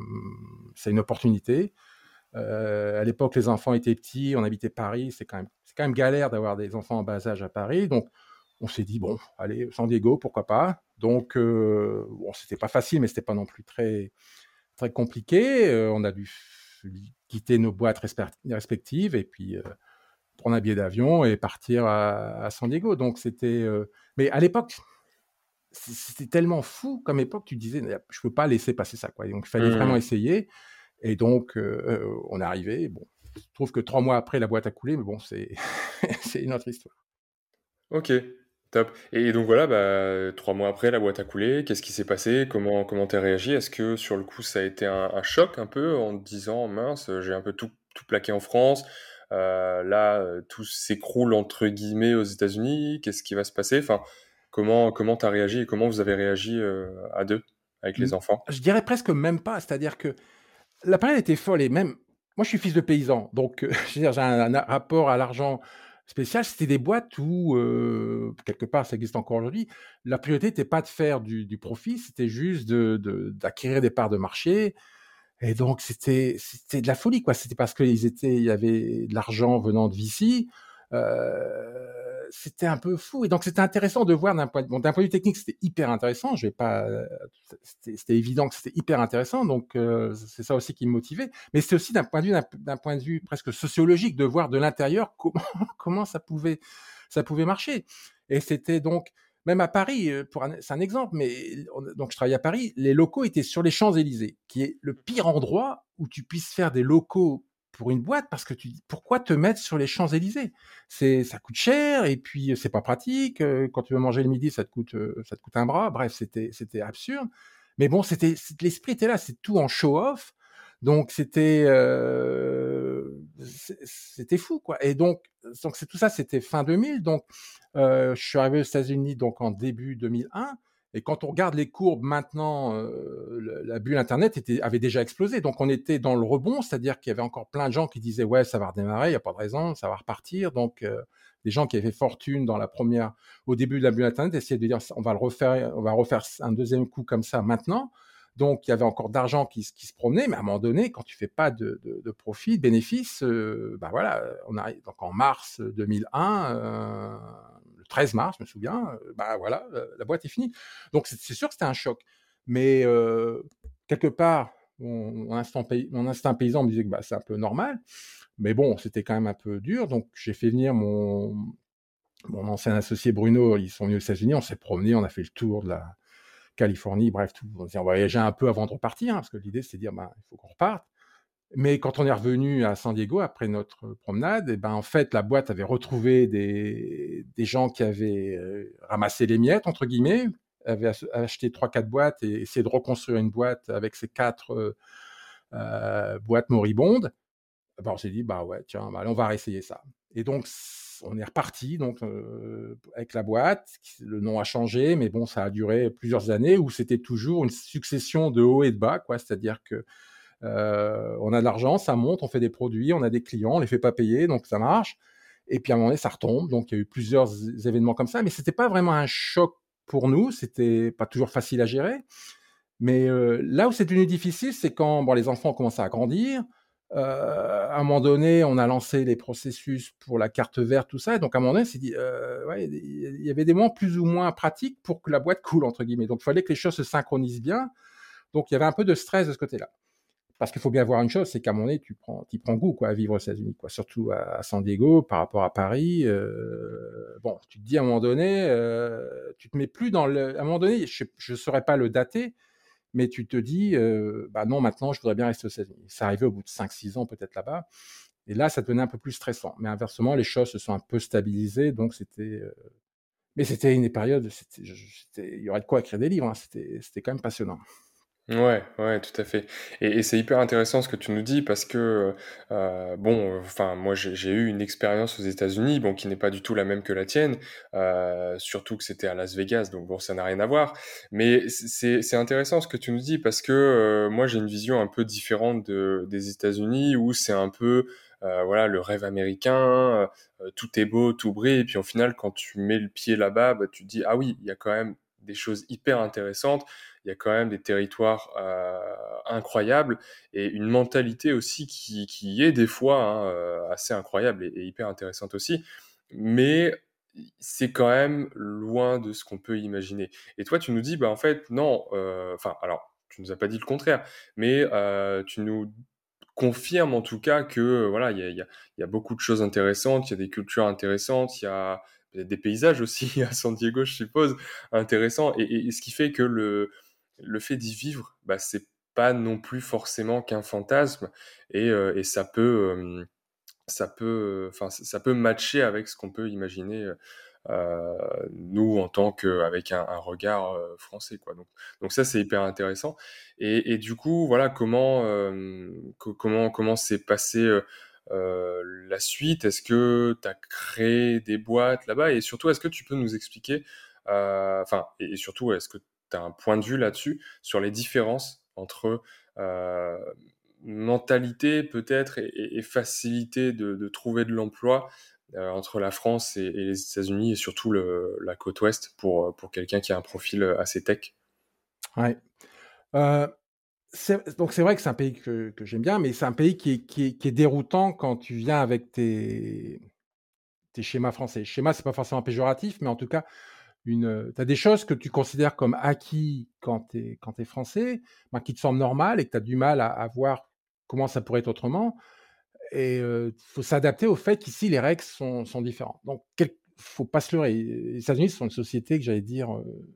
c'est une opportunité. Euh, à l'époque, les enfants étaient petits, on habitait Paris, c'est quand même quand même galère d'avoir des enfants en bas âge à Paris. Donc, on s'est dit, bon, allez, San Diego, pourquoi pas? Donc, euh, bon, c'était pas facile, mais c'était pas non plus très, très compliqué. Euh, on a dû quitter nos boîtes respectives et puis euh, prendre un billet d'avion et partir à, San Diego. Donc, c'était. Mais à l'époque, c'était tellement fou comme époque, tu disais, je peux pas laisser passer ça. Quoi. Donc, il fallait mmh. vraiment essayer. Et donc, on est arrivé. Bon, je trouve que trois mois après, la boîte a coulé, mais bon, c'est une autre histoire. Ok, top. Et donc voilà, bah, trois mois après, la boîte a coulé. Qu'est-ce qui s'est passé? Comment comment t'as réagi? Est-ce que sur le coup, ça a été un, choc un peu en te disant mince, j'ai un peu tout, tout plaqué en France. Euh, là, tout s'écroule entre guillemets aux États-Unis. Qu'est-ce qui va se passer? Enfin, comment comment t'as réagi et comment vous avez réagi euh, à deux avec les enfants? Je dirais presque même pas. C'est-à-dire que la période était folle et même moi, je suis fils de paysan, donc euh, j'ai un, rapport à l'argent spécial. C'était des boîtes où, euh, quelque part, ça existe encore aujourd'hui. La priorité n'était pas de faire du, profit, c'était juste d'acquérir de, des parts de marché. Et donc, c'était c'était de la folie, quoi. C'était parce qu'il il y avait de l'argent venant de Vici. Euh, c'était un peu fou. Et donc, c'était intéressant de voir d'un point, bon, point de vue technique, c'était hyper intéressant. Je vais pas, c'était évident que c'était hyper intéressant. Donc, euh, c'est ça aussi qui me motivait. Mais c'était aussi d'un point de vue, d'un point de vue presque sociologique, de voir de l'intérieur comment, comment ça pouvait, ça pouvait marcher. Et c'était donc, même à Paris, euh, pour c'est un exemple, mais donc je travaillais à Paris, les locaux étaient sur les Champs-Élysées, qui est le pire endroit où tu puisses faire des locaux pour une boîte parce que tu dis pourquoi te mettre sur les Champs-Élysées? C'est ça coûte cher et puis c'est pas pratique quand tu veux manger le midi ça te coûte ça te coûte un bras. Bref c'était c'était absurde. Mais bon c'était l'esprit était là c'est tout en show off donc c'était euh, c'était fou quoi. Et donc donc c'est tout ça c'était fin 2000 donc euh, je suis arrivé aux États-Unis donc en début 2001 et quand on regarde les courbes maintenant, euh, la bulle Internet avait déjà explosé. Donc on était dans le rebond, c'est-à-dire qu'il y avait encore plein de gens qui disaient ouais, ça va redémarrer, il n'y a pas de raison, ça va repartir. Donc euh, des gens qui avaient fait fortune dans la première, au début de la bulle Internet, essayaient de dire on va le refaire, on va refaire un deuxième coup comme ça maintenant. Donc, il y avait encore d'argent qui, se promenait, mais à un moment donné, quand tu fais pas de, profit, de bénéfice, euh, bah voilà, donc en mars 2001, euh, le 13 mars, je me souviens, euh, bah voilà, la boîte est finie. Donc, c'est sûr que c'était un choc, mais euh, quelque part, mon, instinct, paysan me disait que bah, c'est un peu normal, mais bon, c'était quand même un peu dur. Donc, j'ai fait venir mon, ancien associé Bruno, ils sont venus aux États-Unis, on s'est promené, on a fait le tour de la Californie, bref, tout. On, on voyageait un peu avant de repartir, hein, parce que l'idée, c'est de dire, ben, il faut qu'on reparte. Mais quand on est revenu à San Diego après notre promenade, et eh ben en fait la boîte avait retrouvé des, des gens qui avaient ramassé les miettes entre guillemets, avaient acheté trois quatre boîtes et essayé de reconstruire une boîte avec ces quatre boîtes moribondes. Ben, on s'est dit bah ouais tiens bah, on va réessayer ça. Et donc on est reparti donc avec la boîte. Le nom a changé, mais bon, ça a duré plusieurs années où c'était toujours une succession de hauts et de bas, quoi. C'est-à-dire que euh, on a de l'argent, ça monte, on fait des produits, on a des clients, on les fait pas payer, donc ça marche. Et puis à un moment donné, ça retombe. Donc il y a eu plusieurs événements comme ça, mais c'était pas vraiment un choc pour nous. C'était pas toujours facile à gérer. Mais euh, là où c'est devenu difficile, c'est quand bon, les enfants ont commencé à grandir. Euh, à un moment donné, on a lancé les processus pour la carte verte, tout ça. Et donc, à un moment donné, il y avait des moments plus ou moins pratiques pour que la boîte coule, entre guillemets. Donc, il fallait que les choses se synchronisent bien. Donc, il y avait un peu de stress de ce côté-là. Parce qu'il faut bien voir une chose, c'est qu'à moment donné, tu prends, tu prends goût à vivre aux États-Unis, surtout à, San Diego par rapport à Paris. Euh, bon, tu te dis à un moment donné, euh, tu te mets plus dans le. À un moment donné, je ne saurais pas le dater, mais tu te dis, euh, bah non, maintenant, je voudrais bien rester aux États-Unis. Ça arrivait au bout de 5-6 ans peut-être là-bas. Et là, ça devenait un peu plus stressant. Mais inversement, les choses se sont un peu stabilisées, donc c'était... Euh... Mais c'était une période, il y aurait de quoi écrire des livres, hein. c'était quand même passionnant. Ouais, ouais, tout à fait. Et, c'est hyper intéressant ce que tu nous dis parce que, euh, bon, enfin, moi j'ai eu une expérience aux États-Unis, bon, qui n'est pas du tout la même que la tienne, euh, surtout que c'était à Las Vegas, donc bon, ça n'a rien à voir. Mais c'est intéressant ce que tu nous dis parce que euh, moi j'ai une vision un peu différente de, des États-Unis où c'est un peu, euh, voilà, le rêve américain, euh, tout est beau, tout brille, et puis au final, quand tu mets le pied là-bas, bah, tu te dis, ah oui, il y a quand même des choses hyper intéressantes il y a quand même des territoires euh, incroyables et une mentalité aussi qui, qui est des fois hein, euh, assez incroyable et, hyper intéressante aussi. Mais c'est quand même loin de ce qu'on peut imaginer. Et toi, tu nous dis, bah en fait, non, euh, enfin, alors, tu nous as pas dit le contraire, mais tu nous confirmes en tout cas que voilà, il y a, y, y a, beaucoup de choses intéressantes, il y a des cultures intéressantes, il y a des paysages aussi à San Diego, je suppose, intéressants, et ce qui fait que le, le fait d'y vivre, bah, c'est pas non plus forcément qu'un fantasme et, euh, et, ça peut, ça peut, enfin, ça peut matcher avec ce qu'on peut imaginer euh, nous en tant qu'avec un, un, regard euh, français, quoi. Donc, donc ça c'est hyper intéressant. Et, et, du coup, voilà comment, comment, comment s'est passé. la suite, est-ce que tu as créé des boîtes là-bas? Et surtout est-ce que tu peux nous expliquer, enfin et, surtout est-ce que as un point de vue là-dessus, sur les différences entre euh, mentalité peut-être et, facilité de, trouver de l'emploi euh, entre la France et, les États-Unis et surtout la côte ouest pour, pour quelqu'un qui a un profil assez tech? Ouais. Euh, donc c'est vrai que c'est un pays que, que j'aime bien, mais c'est un pays qui est, qui, est, qui est, déroutant quand tu viens avec tes, tes schémas français. Schéma, c'est pas forcément péjoratif, mais en tout cas, une, tu as des choses que tu considères comme acquis quand tu es, quand français, ben, qui te semblent normales et que tu as du mal à, voir comment ça pourrait être autrement. Et il euh, faut s'adapter au fait qu'ici, les règles sont, sont différentes. Donc, il faut pas se leurrer. Les États-Unis sont une société que j'allais dire euh,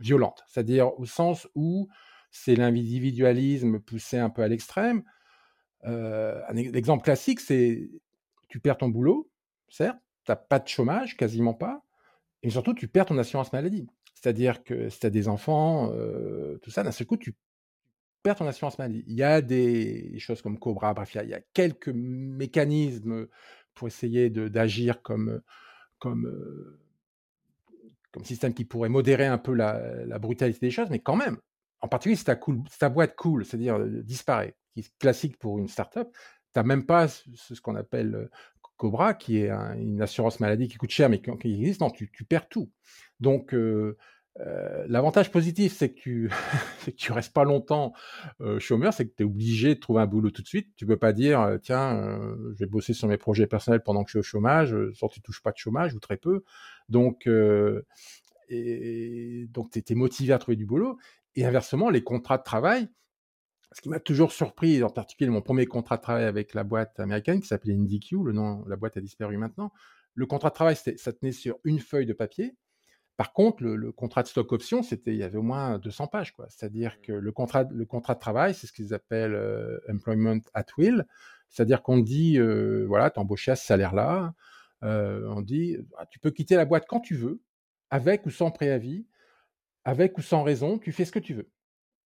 violente, c'est-à-dire au sens où c'est l'individualisme poussé un peu à l'extrême. Euh, un exemple classique, c'est tu perds ton boulot, certes, tu n'as pas de chômage, quasiment pas, et surtout, tu perds ton assurance maladie. C'est-à-dire que si tu as des enfants, tout ça, d'un seul coup, tu perds ton assurance maladie. Il y a des choses comme Cobra, bref, il y a, quelques mécanismes pour essayer d'agir comme, comme, comme système qui pourrait modérer un peu la, la, brutalité des choses, mais quand même, en particulier si ta, cool, boîte cool, c'est-à-dire disparaît, qui est classique pour une startup, tu n'as même pas ce qu'on appelle Cobra, qui est une assurance maladie qui coûte cher, mais qui, existe, non, tu, perds tout. Donc, euh, euh, l'avantage positif, c'est que tu ne restes pas longtemps chômeur, c'est que tu es obligé de trouver un boulot tout de suite. Tu peux pas dire, tiens, je vais bosser sur mes projets personnels pendant que je suis au chômage, soit tu touches pas de chômage ou très peu. Donc tu es motivé à trouver du boulot. Et inversement, les contrats de travail, ce qui m'a toujours surpris, en particulier mon premier contrat de travail avec la boîte américaine qui s'appelait IndyQ, le nom, la boîte a disparu maintenant. Le contrat de travail, ça tenait sur une feuille de papier. Par contre, le, contrat de stock option, c'était, il y avait au moins 200 pages, quoi. C'est-à-dire que le contrat, le contrat de travail, c'est ce qu'ils appellent euh, employment at will. C'est-à-dire qu'on dit, euh, voilà, tu embauché à ce salaire-là. Euh, on dit, ah, tu peux quitter la boîte quand tu veux, avec ou sans préavis, avec ou sans raison, tu fais ce que tu veux.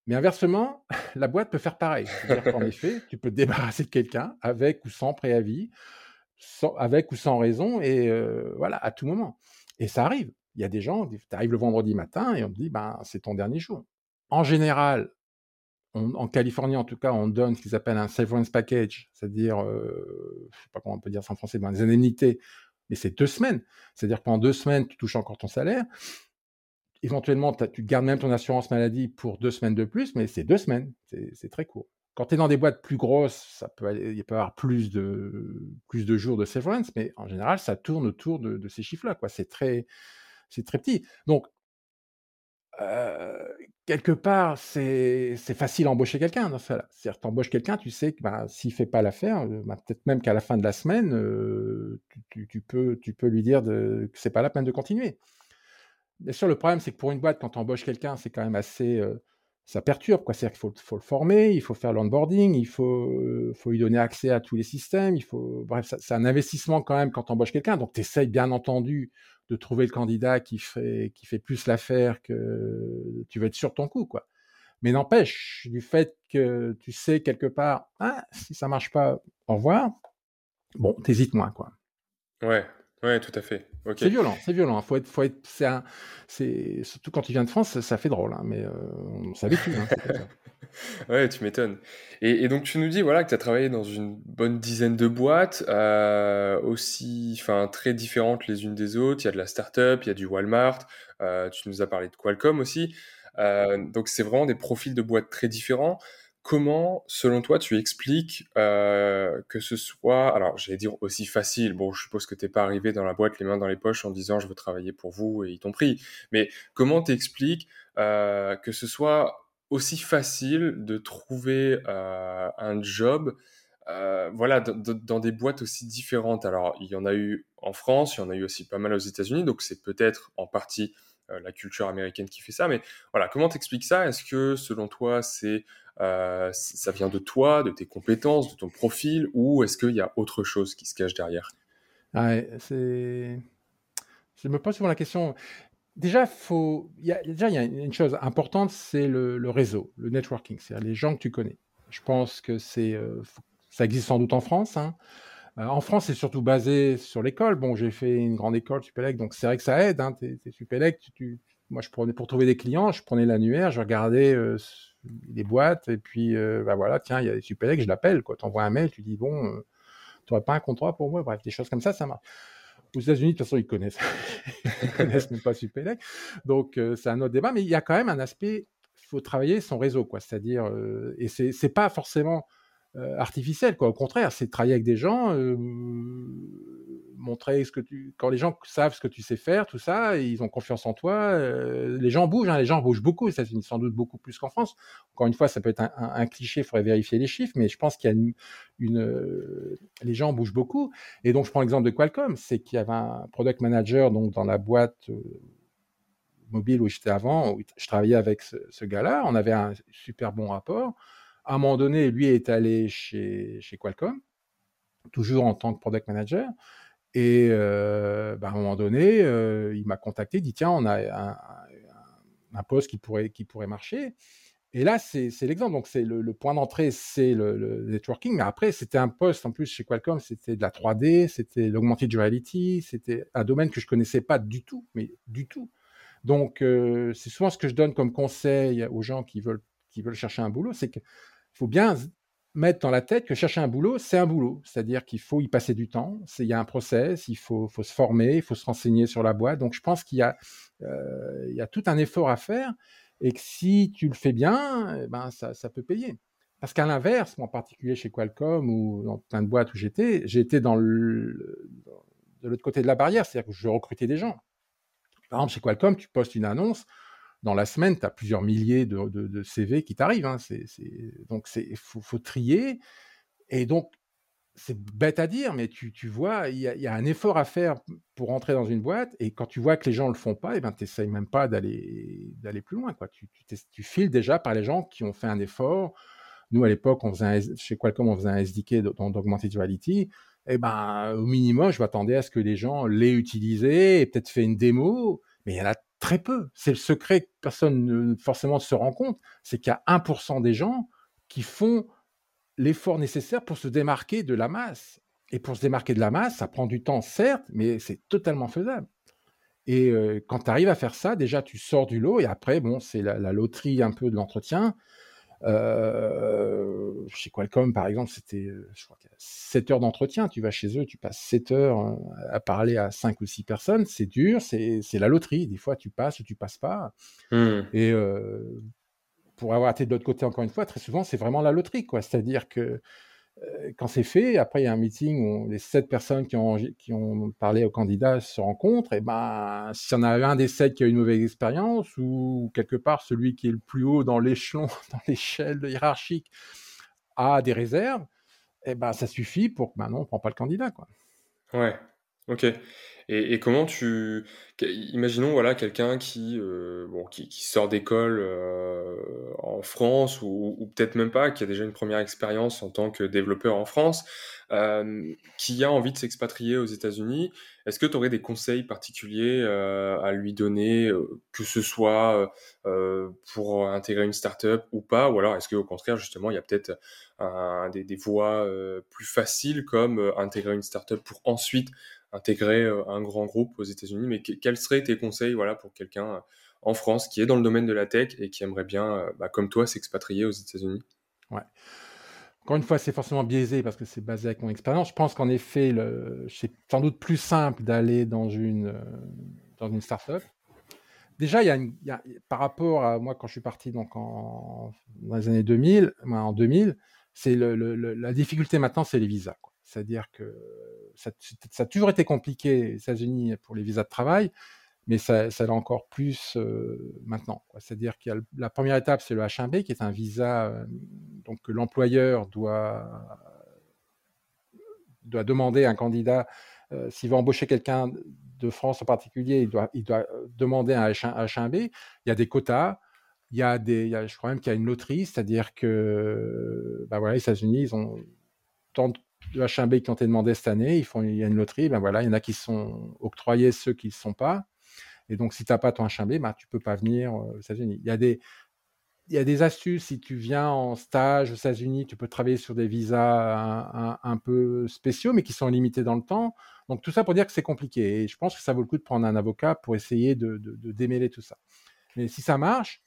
Mais inversement, la boîte peut faire pareil. C'est-à-dire qu'en effet, tu peux te débarrasser de quelqu'un avec ou sans préavis, avec ou sans raison, et euh, voilà, à tout moment. Et ça arrive. Il y a des gens, tu arrives le vendredi matin et on te dit, ben, c'est ton dernier jour. En général, en Californie en tout cas, on donne ce qu'ils appellent un severance package, c'est-à-dire, euh, je sais pas comment on peut dire ça en français, ben, des indemnités, mais c'est deux semaines. C'est-à-dire que pendant deux semaines, tu touches encore ton salaire éventuellement, tu gardes même ton assurance maladie pour deux semaines de plus, mais c'est deux semaines, c'est très court. Quand tu es dans des boîtes plus grosses, ça peut il peut y avoir plus de, plus de jours de severance, mais en général, ça tourne autour de, ces chiffres-là. C'est très, très petit. Donc, euh, quelque part, c'est facile à embaucher quelqu'un dans ça. C'est-à-dire, tu embauches quelqu'un, tu sais que bah, s'il fait pas l'affaire, euh, bah, peut-être même qu'à la fin de la semaine, euh, tu, peux, tu peux lui dire de, que ce n'est pas la peine de continuer. Bien sûr, le problème, c'est que pour une boîte, quand tu embauches quelqu'un, c'est quand même assez. Euh, ça perturbe, quoi. C'est-à-dire qu'il faut, le former, il faut faire l'onboarding, il faut, euh, faut lui donner accès à tous les systèmes, il faut. Bref, c'est un investissement quand même quand tu embauches quelqu'un. Donc, tu essayes bien entendu de trouver le candidat qui fait, qui fait plus l'affaire que tu veux être sur ton coup, quoi. Mais n'empêche, du fait que tu sais quelque part, ah, si ça marche pas, au revoir, bon, t'hésites moins, quoi. Ouais, Ouais, tout à fait. C'est violent, c'est violent. Faut être, faut être, c'est, surtout quand tu viens de France, ça, fait drôle, hein, mais euh, on s'habitue. Hein, ouais, tu m'étonnes. Et, donc tu nous dis voilà que tu as travaillé dans une bonne dizaine de boîtes, euh, aussi, enfin très différentes les unes des autres. Il y a de la startup, il y a du Walmart. Euh, tu nous as parlé de Qualcomm aussi. donc c'est vraiment des profils de boîtes très différents. Comment, selon toi, tu expliques euh, que ce soit, alors j'allais dire aussi facile, bon je suppose que tu n'es pas arrivé dans la boîte les mains dans les poches en disant je veux travailler pour vous et ils t'ont pris, mais comment tu expliques euh, que ce soit aussi facile de trouver euh, un job voilà, dans des boîtes aussi différentes? Alors, il y en a eu en France, il y en a eu aussi pas mal aux États-Unis, donc c'est peut-être en partie la culture américaine qui fait ça. Mais voilà, comment t'expliques ça? Est-ce que selon toi, c'est euh, ça vient de toi, de tes compétences, de ton profil, ou est-ce qu'il y a autre chose qui se cache derrière? C'est... Je me pose souvent la question. Déjà, faut... il y a, une chose importante, c'est le, réseau, le networking, c'est-à-dire les gens que tu connais. Je pense que c'est, euh, ça existe sans doute en France. Hein. Euh, en France, c'est surtout basé sur l'école. Bon, j'ai fait une grande école, Supélec, donc c'est vrai que ça aide. Hein. Tu es, Supélec, tu, moi, je prenais, pour trouver des clients, je prenais l'annuaire, je regardais les boîtes, et puis, euh, bah voilà, tiens, il y a Supélec, je l'appelle, quoi. T'envoies un mail, tu dis, bon, euh, tu n'aurais pas un contrat pour moi, bref, des choses comme ça, ça marche. Aux États-Unis, de toute façon, ils connaissent, ils connaissent même pas Supélec, donc euh, c'est un autre débat, mais il y a quand même un aspect, il faut travailler son réseau, quoi. C'est-à-dire, et c'est, c'est pas forcément artificiel, quoi. Au contraire, c'est travailler avec des gens montrer ce que tu. Quand les gens savent ce que tu sais faire, tout ça, ils ont confiance en toi. Euh, les gens bougent, hein, les gens bougent beaucoup aux États-Unis, sans doute beaucoup plus qu'en France. Encore une fois, ça peut être un, cliché, il faudrait vérifier les chiffres, mais je pense qu'il y a une. Euh, les gens bougent beaucoup. Et donc, je prends l'exemple de Qualcomm, c'est qu'il y avait un product manager donc, dans la boîte. Euh, mobile où j'étais avant, où je travaillais avec ce, ce gars-là, on avait un super bon rapport. À un moment donné, lui est allé chez, chez Qualcomm, toujours en tant que product manager. Et euh, bah, à un moment donné, euh, il m'a contacté, dit tiens, on a un, poste qui pourrait, qui pourrait marcher. Et là, c'est l'exemple. Donc, c'est le, point d'entrée, c'est le, networking. Mais après, c'était un poste en plus chez Qualcomm, c'était de la 3D, c'était l'augmented reality, c'était un domaine que je connaissais pas du tout, mais du tout. Donc, euh, c'est souvent ce que je donne comme conseil aux gens qui veulent, qui veulent chercher un boulot, c'est qu'il faut bien mettre dans la tête que chercher un boulot, c'est un boulot. C'est-à-dire qu'il faut y passer du temps, il y a un process, il faut, se former, il faut se renseigner sur la boîte. Donc je pense qu'il y, euh, y, a tout un effort à faire et que si tu le fais bien, eh ben, ça, ça peut payer. Parce qu'à l'inverse, en particulier chez Qualcomm ou dans plein de boîtes où j'étais, j'étais dans le, de l'autre côté de la barrière, c'est-à-dire que je recrutais des gens. Par exemple, chez Qualcomm, tu postes une annonce, dans la semaine, tu as plusieurs milliers de, CV qui t'arrivent. Hein. Donc, il faut, trier. Et donc, c'est bête à dire, mais tu, vois, il y, a un effort à faire pour entrer dans une boîte. Et quand tu vois que les gens ne le font pas, eh ben, tu n'essayes même pas d'aller plus loin. Tu, files déjà par les gens qui ont fait un effort. Nous, à l'époque, on faisait chez Qualcomm, on faisait un SDK dans Augmented Reality. Eh ben, au minimum, je m'attendais à ce que les gens l'aient utilisé et peut-être fait une démo. Mais il y en a très peu. C'est le secret que personne ne se rend compte, c'est qu'il y a 1% des gens qui font l'effort nécessaire pour se démarquer de la masse. Et pour se démarquer de la masse, ça prend du temps, certes, mais c'est totalement faisable. Et euh, quand tu arrives à faire ça, déjà tu sors du lot et après, bon, c'est la, loterie un peu de l'entretien. Euh, chez Qualcomm, par exemple, c'était, euh, je crois, 7 heures d'entretien. Tu vas chez eux, tu passes 7 heures euh, à parler à 5 ou 6 personnes. C'est dur, c'est, la loterie. Des fois, tu passes ou tu passes pas. Mmh. Et pour avoir été de l'autre côté, encore une fois, très souvent, c'est vraiment la loterie. Quoi. C'est-à-dire que euh, quand c'est fait, après il y a un meeting où les sept personnes qui ont, parlé aux candidats se rencontrent, et ben s'il y en a un des sept qui a une mauvaise expérience, ou quelque part celui qui est le plus haut dans l'échelon, dans l'échelle hiérarchique, a des réserves, et ben ça suffit pour que maintenant on ne prend pas le candidat. Quoi. Ouais, ok. Et, comment tu. Imaginons voilà, quelqu'un qui, euh, bon, qui, sort d'école euh, en France, ou, peut-être même pas, qui a déjà une première expérience en tant que développeur en France, euh, qui a envie de s'expatrier aux États-Unis. Est-ce que tu aurais des conseils particuliers à lui donner, que ce soit pour intégrer une startup ou pas, ou alors est-ce qu'au contraire, justement, il y a peut-être des, des, voies plus faciles comme intégrer une startup pour ensuite intégrer euh, un grand groupe aux États-Unis. Mais quels seraient tes conseils voilà, pour quelqu'un euh, en France qui est dans le domaine de la tech et qui aimerait bien, euh, bah, comme toi, s'expatrier aux États-Unis? Ouais. Encore une fois, c'est forcément biaisé parce que c'est basé avec mon expérience. Je pense qu'en effet, c'est sans doute plus simple d'aller dans une, dans une startup. Déjà, il y, a par rapport à moi, quand je suis parti donc dans les années 2000, en 2000, c'est la difficulté maintenant, c'est les visas. C'est-à-dire que ça, a toujours été compliqué aux États-Unis pour les visas de travail, mais ça, ça l'est encore plus euh, maintenant. C'est-à-dire a la première étape, c'est le H1B, qui est un visa euh, donc, que l'employeur doit, doit demander à un candidat, euh, s'il veut embaucher quelqu'un de France en particulier, il doit, il doit demander un H1, b Il y a des quotas. Il y a des, je crois même qu'il y a une loterie, c'est-à-dire que bah voilà, les États-Unis, ils ont tant de de HMB qui ont été demandés cette année, il y a une loterie, ben voilà, il y en a qui sont octroyés, ceux qui ne sont pas. Et donc, si tu n'as pas ton HMB, ben, tu ne peux pas venir euh, aux États-Unis. Il y a des, astuces. Si tu viens en stage aux États-Unis, tu peux travailler sur des visas un, peu spéciaux, mais qui sont limités dans le temps. Donc, tout ça pour dire que c'est compliqué. Et je pense que ça vaut le coup de prendre un avocat pour essayer de, de démêler tout ça. Mais si ça marche,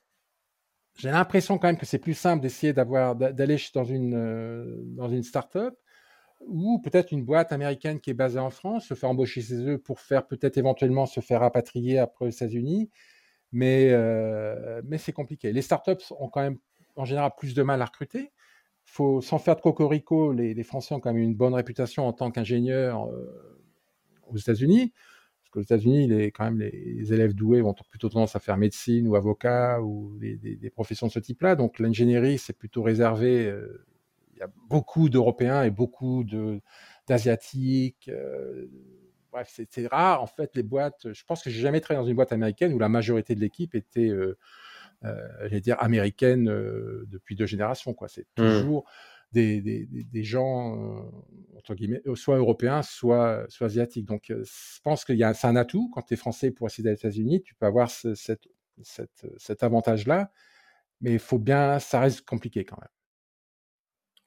j'ai l'impression quand même que c'est plus simple d'essayer d'avoir d'aller dans une, euh, dans une start-up ou peut-être une boîte américaine qui est basée en France se faire embaucher chez eux pour faire peut-être éventuellement se faire rapatrier après aux États-Unis. Mais, euh, mais c'est compliqué. Les startups ont quand même en général plus de mal à recruter. Faut, sans faire de cocorico, les, les Français ont quand même une bonne réputation en tant qu'ingénieurs euh, aux États-Unis. Parce qu'aux États-Unis, les, quand même, les, élèves doués vont plutôt tendance à faire médecine ou avocat ou des, des, professions de ce type-là. Donc l'ingénierie, c'est plutôt réservé. Euh, y a beaucoup d'Européens et beaucoup d'Asiatiques. Euh, bref, c'est rare en fait les boîtes. Je pense que j'ai jamais travaillé dans une boîte américaine où la majorité de l'équipe était, euh, euh dire, américaine euh, depuis deux générations. Quoi. C'est mmh. toujours des, des, des, gens entre guillemets, soit européens, soit, soit asiatiques. Donc, je pense que c'est un atout quand tu es français pour accéder aux États-Unis. Tu peux avoir ce, cette, cette, cet avantage-là, mais il faut bien, ça reste compliqué quand même.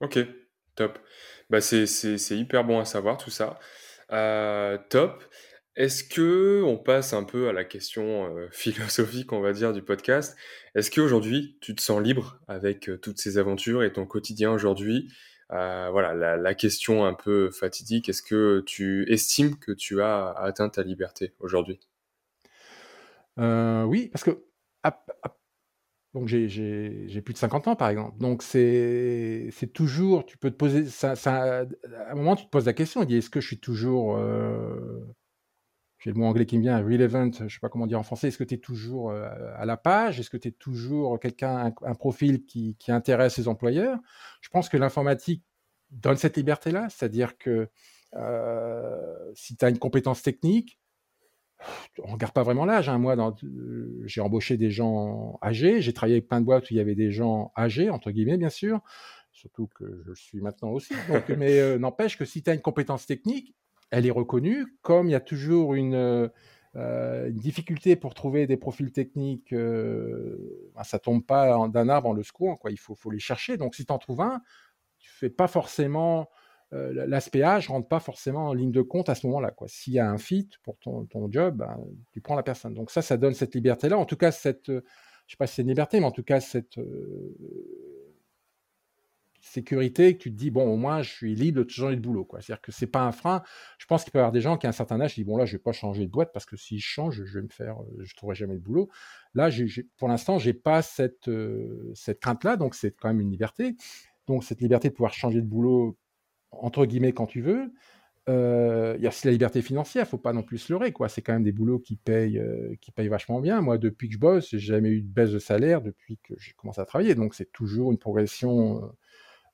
Ok, top. Bah, c'est hyper bon à savoir tout ça. Euh, top. Est-ce que on passe un peu à la question euh, philosophique, on va dire, du podcast? Est-ce qu'aujourd'hui, tu te sens libre avec euh, toutes ces aventures et ton quotidien aujourd'hui? Voilà, la, question un peu fatidique, est-ce que tu estimes que tu as atteint ta liberté aujourd'hui? Oui, parce que donc j'ai plus de 50 ans par exemple. Donc c'est toujours, tu peux te poser, à un moment tu te poses la question, tu dis est-ce que je suis toujours, euh, j'ai le mot anglais qui me vient, relevant, je sais pas comment dire en français, est-ce que tu es toujours euh, à la page, est-ce que tu es toujours quelqu'un, un, profil qui, qui, intéresse les employeurs? Je pense que l'informatique donne cette liberté-là, c'est-à-dire que euh, si tu as une compétence technique, on regarde pas vraiment l'âge. Hein. Moi, euh, j'ai embauché des gens âgés. J'ai travaillé avec plein de boîtes où il y avait des gens âgés, entre guillemets, bien sûr. Surtout que je le suis maintenant aussi. mais euh, n'empêche que si tu as une compétence technique, elle est reconnue. Comme il y a toujours une, euh, difficulté pour trouver des profils techniques, ben, ça tombe pas d'un arbre en le secouant. Quoi. Il faut, faut les chercher. Donc, si tu en trouves un, tu fais pas forcément euh, l'aspect âge rentre pas forcément en ligne de compte à ce moment-là. S'il y a un fit pour ton, job, ben, tu prends la personne. Donc ça, ça donne cette liberté-là. En tout cas, cette, euh, je sais pas si c'est une liberté, mais en tout cas, cette euh, sécurité que tu te dis, bon, au moins, je suis libre de changer de boulot. C'est-à-dire que c'est pas un frein. Je pense qu'il peut y avoir des gens qui, à un certain âge, disent, bon, là, je vais pas changer de boîte parce que si je change, je vais me faire, je trouverai jamais de boulot. Là, pour l'instant, j'ai pas cette, cette crainte-là, donc c'est quand même une liberté. Donc, cette liberté de pouvoir changer de boulot entre guillemets quand tu veux. Euh, il y a aussi la liberté financière, faut pas non plus se leurrer, quoi. C'est quand même des boulots qui payent, euh, qui payent vachement bien. Moi, depuis que je bosse, j'ai jamais eu de baisse de salaire depuis que j'ai commencé à travailler. Donc, c'est toujours une progression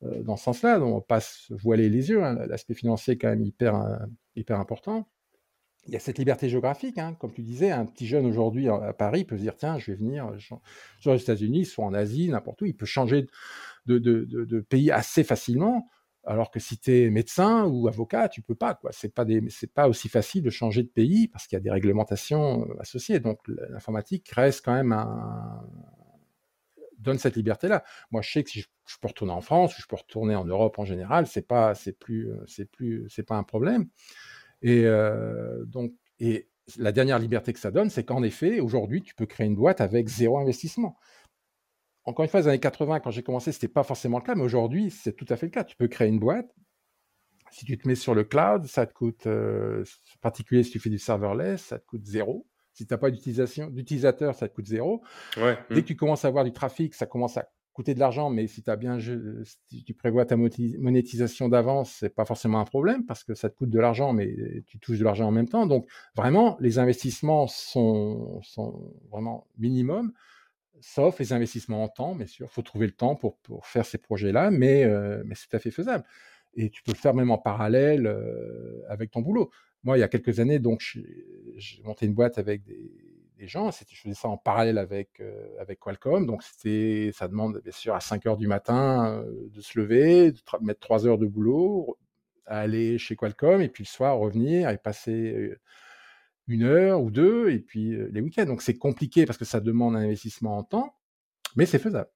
euh, dans ce sens-là. On pas se voiler les yeux. Hein. L'aspect financier est quand même hyper, hyper important. Il y a cette liberté géographique, hein. comme tu disais, un petit jeune aujourd'hui à Paris peut se dire tiens, je vais venir aux États-Unis, soit en Asie, n'importe où. Il peut changer de pays assez facilement alors que si tu es médecin ou avocat, tu peux pas. quoi. C'est pas pas aussi facile de changer de pays parce qu'il y a des réglementations euh, associées. Donc l'informatique reste quand même un donne cette liberté-là. Moi, je sais que si je, peux retourner en France ou je peux retourner en Europe en général, c'est pas c'est plus c'est plus c'est pas un problème. Et euh, donc et la dernière liberté que ça donne, c'est qu'en effet, aujourd'hui, tu peux créer une boîte avec zéro investissement encore une fois, les années 80, quand j'ai commencé, ce n'était pas forcément le cas, mais aujourd'hui, c'est tout à fait le cas. Tu peux créer une boîte. Si tu te mets sur le cloud, ça te coûte, euh, en particulier si tu fais du serverless, ça te coûte zéro. Si tu n'as pas d'utilisateur, ça te coûte zéro. Dès que hmm. tu commences à avoir du trafic, ça commence à coûter de l'argent, mais si, as bien, si tu prévois ta monétisation d'avance, c'est pas forcément un problème parce que ça te coûte de l'argent, mais tu touches de l'argent en même temps. Donc vraiment, les investissements sont, sont vraiment minimum sauf les investissements en temps, bien sûr. Il faut trouver le temps pour, pour faire ces projets-là, mais, euh, mais c'est tout à fait faisable. Et tu peux le faire même en parallèle euh, avec ton boulot. Moi, il y a quelques années, donc, j'ai monté une boîte avec des, des gens. Je faisais ça en parallèle avec, euh, avec Qualcomm. Donc, ça demande, bien sûr, à 5 heures du matin de se lever, de mettre 3 heures de boulot, aller chez Qualcomm, et puis le soir, revenir et passer une heure ou deux, et puis les week-ends. Donc c'est compliqué parce que ça demande un investissement en temps, mais c'est faisable.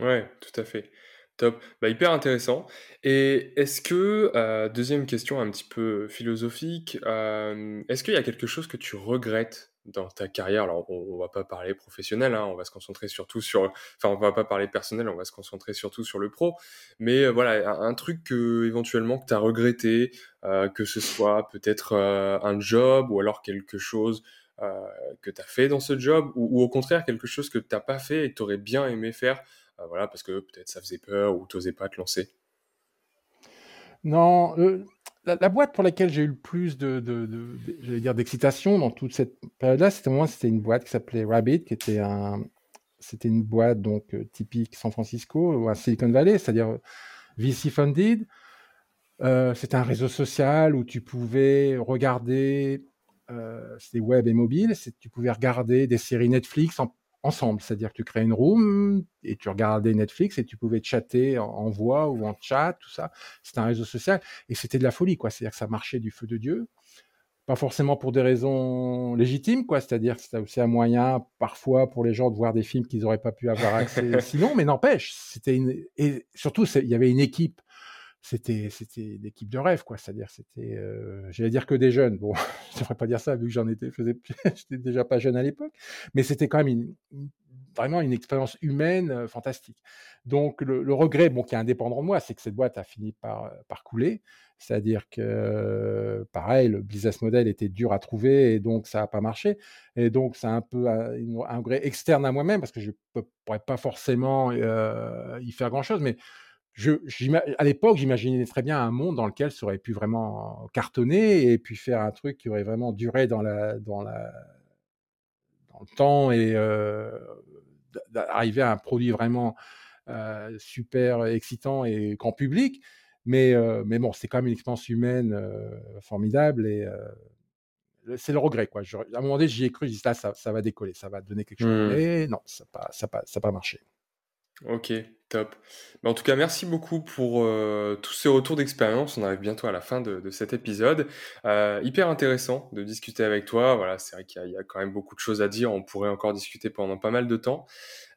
Ouais, tout à fait. Top. Bah, hyper intéressant. Et est-ce que, deuxième question un petit peu philosophique, est-ce qu'il y a quelque chose que tu regrettes dans ta carrière Alors, on, va pas parler professionnel, hein, on va se concentrer surtout sur, enfin, on va pas parler personnel, on va se concentrer surtout sur le pro. Mais voilà, un, truc que éventuellement que tu as regretté, que ce soit peut-être un job ou alors quelque chose que tu as fait dans ce job, ou, au contraire quelque chose que tu n'as pas fait et que tu aurais bien aimé faire euh, voilà, parce que peut-être ça faisait peur ou tu n'osais pas te lancer Non, la, boîte pour laquelle j'ai eu le plus de, de, dire d'excitation dans toute cette période-là, c'était moi, c'était une boîte qui s'appelait Rabbit, qui était un, c'était une boîte donc euh, typique San Francisco ou à Silicon Valley, c'est-à-dire euh, VC funded. c'était un réseau social où tu pouvais regarder, c'était web et mobile, tu pouvais regarder des séries Netflix en ensemble. C'est-à-dire que tu crées une room et tu regardais Netflix et tu pouvais chatter en, voix ou en chat, tout ça. C'était un réseau social et c'était de la folie, quoi. C'est-à-dire que ça marchait du feu de Dieu. Pas forcément pour des raisons légitimes, quoi. C'est-à-dire que c'était aussi un moyen, parfois, pour les gens de voir des films qu'ils n'auraient pas pu avoir accès sinon, mais n'empêche, c'était une... Et surtout, il y avait une équipe c'était c'était l'équipe de rêve quoi c'est-à-dire c'était euh, j'allais dire que des jeunes bon je devrais pas dire ça vu que j'en étais faisais j'étais déjà pas jeune à l'époque mais c'était quand même vraiment une expérience humaine fantastique. Donc le, regret, bon, qui est indépendant de moi, c'est que cette boîte a fini par, par couler. C'est-à-dire que, pareil, le business model était dur à trouver et donc ça n'a pas marché. Et donc c'est un peu un, regret externe à moi-même parce que je ne pourrais pas forcément y faire grand-chose, mais je, à l'époque, j'imaginais très bien un monde dans lequel ça aurait pu vraiment cartonner et puis faire un truc qui aurait vraiment duré dans, la, dans, la, dans le temps et arriver à un produit vraiment super excitant et grand public. Mais, mais bon, c'est quand même une expérience humaine formidable et c'est le regret. Quoi. à un moment donné, j'y ai cru, je dis là, ça, ça, va décoller, ça va donner quelque chose. Mmh. Mais non, ça n'a pas, ça pas, ça pas marché. Ok, en tout cas, merci beaucoup pour euh, tous ces retours d'expérience. On arrive bientôt à la fin de, cet épisode. Euh, hyper intéressant de discuter avec toi. Voilà, c'est vrai qu'il y, a quand même beaucoup de choses à dire. On pourrait encore discuter pendant pas mal de temps.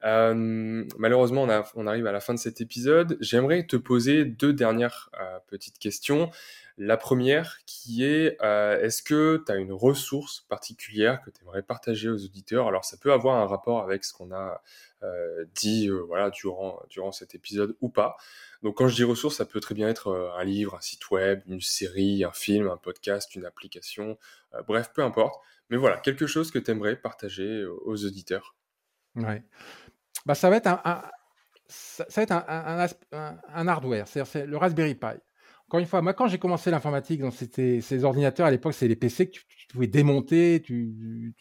Euh, malheureusement, on, arrive à la fin de cet épisode. J'aimerais te poser deux dernières petites questions. La première qui est, est-ce que tu as une ressource particulière que tu aimerais partager aux auditeurs? Alors, ça peut avoir un rapport avec ce qu'on a euh, dit euh, voilà durant durant cet épisode ou pas. Donc quand je dis ressources, ça peut très bien être euh, un livre, un site web, une série, un film, un podcast, une application, bref, peu importe. Mais voilà, quelque chose que tu aimerais partager aux auditeurs. Ouais. Bah, ça va être un, ça, va être un, un, hardware, c'est le Raspberry Pi. Encore une fois, moi, quand j'ai commencé l'informatique, c'était ces ordinateurs à l'époque, c'est les PC que tu, pouvais démonter. Tu,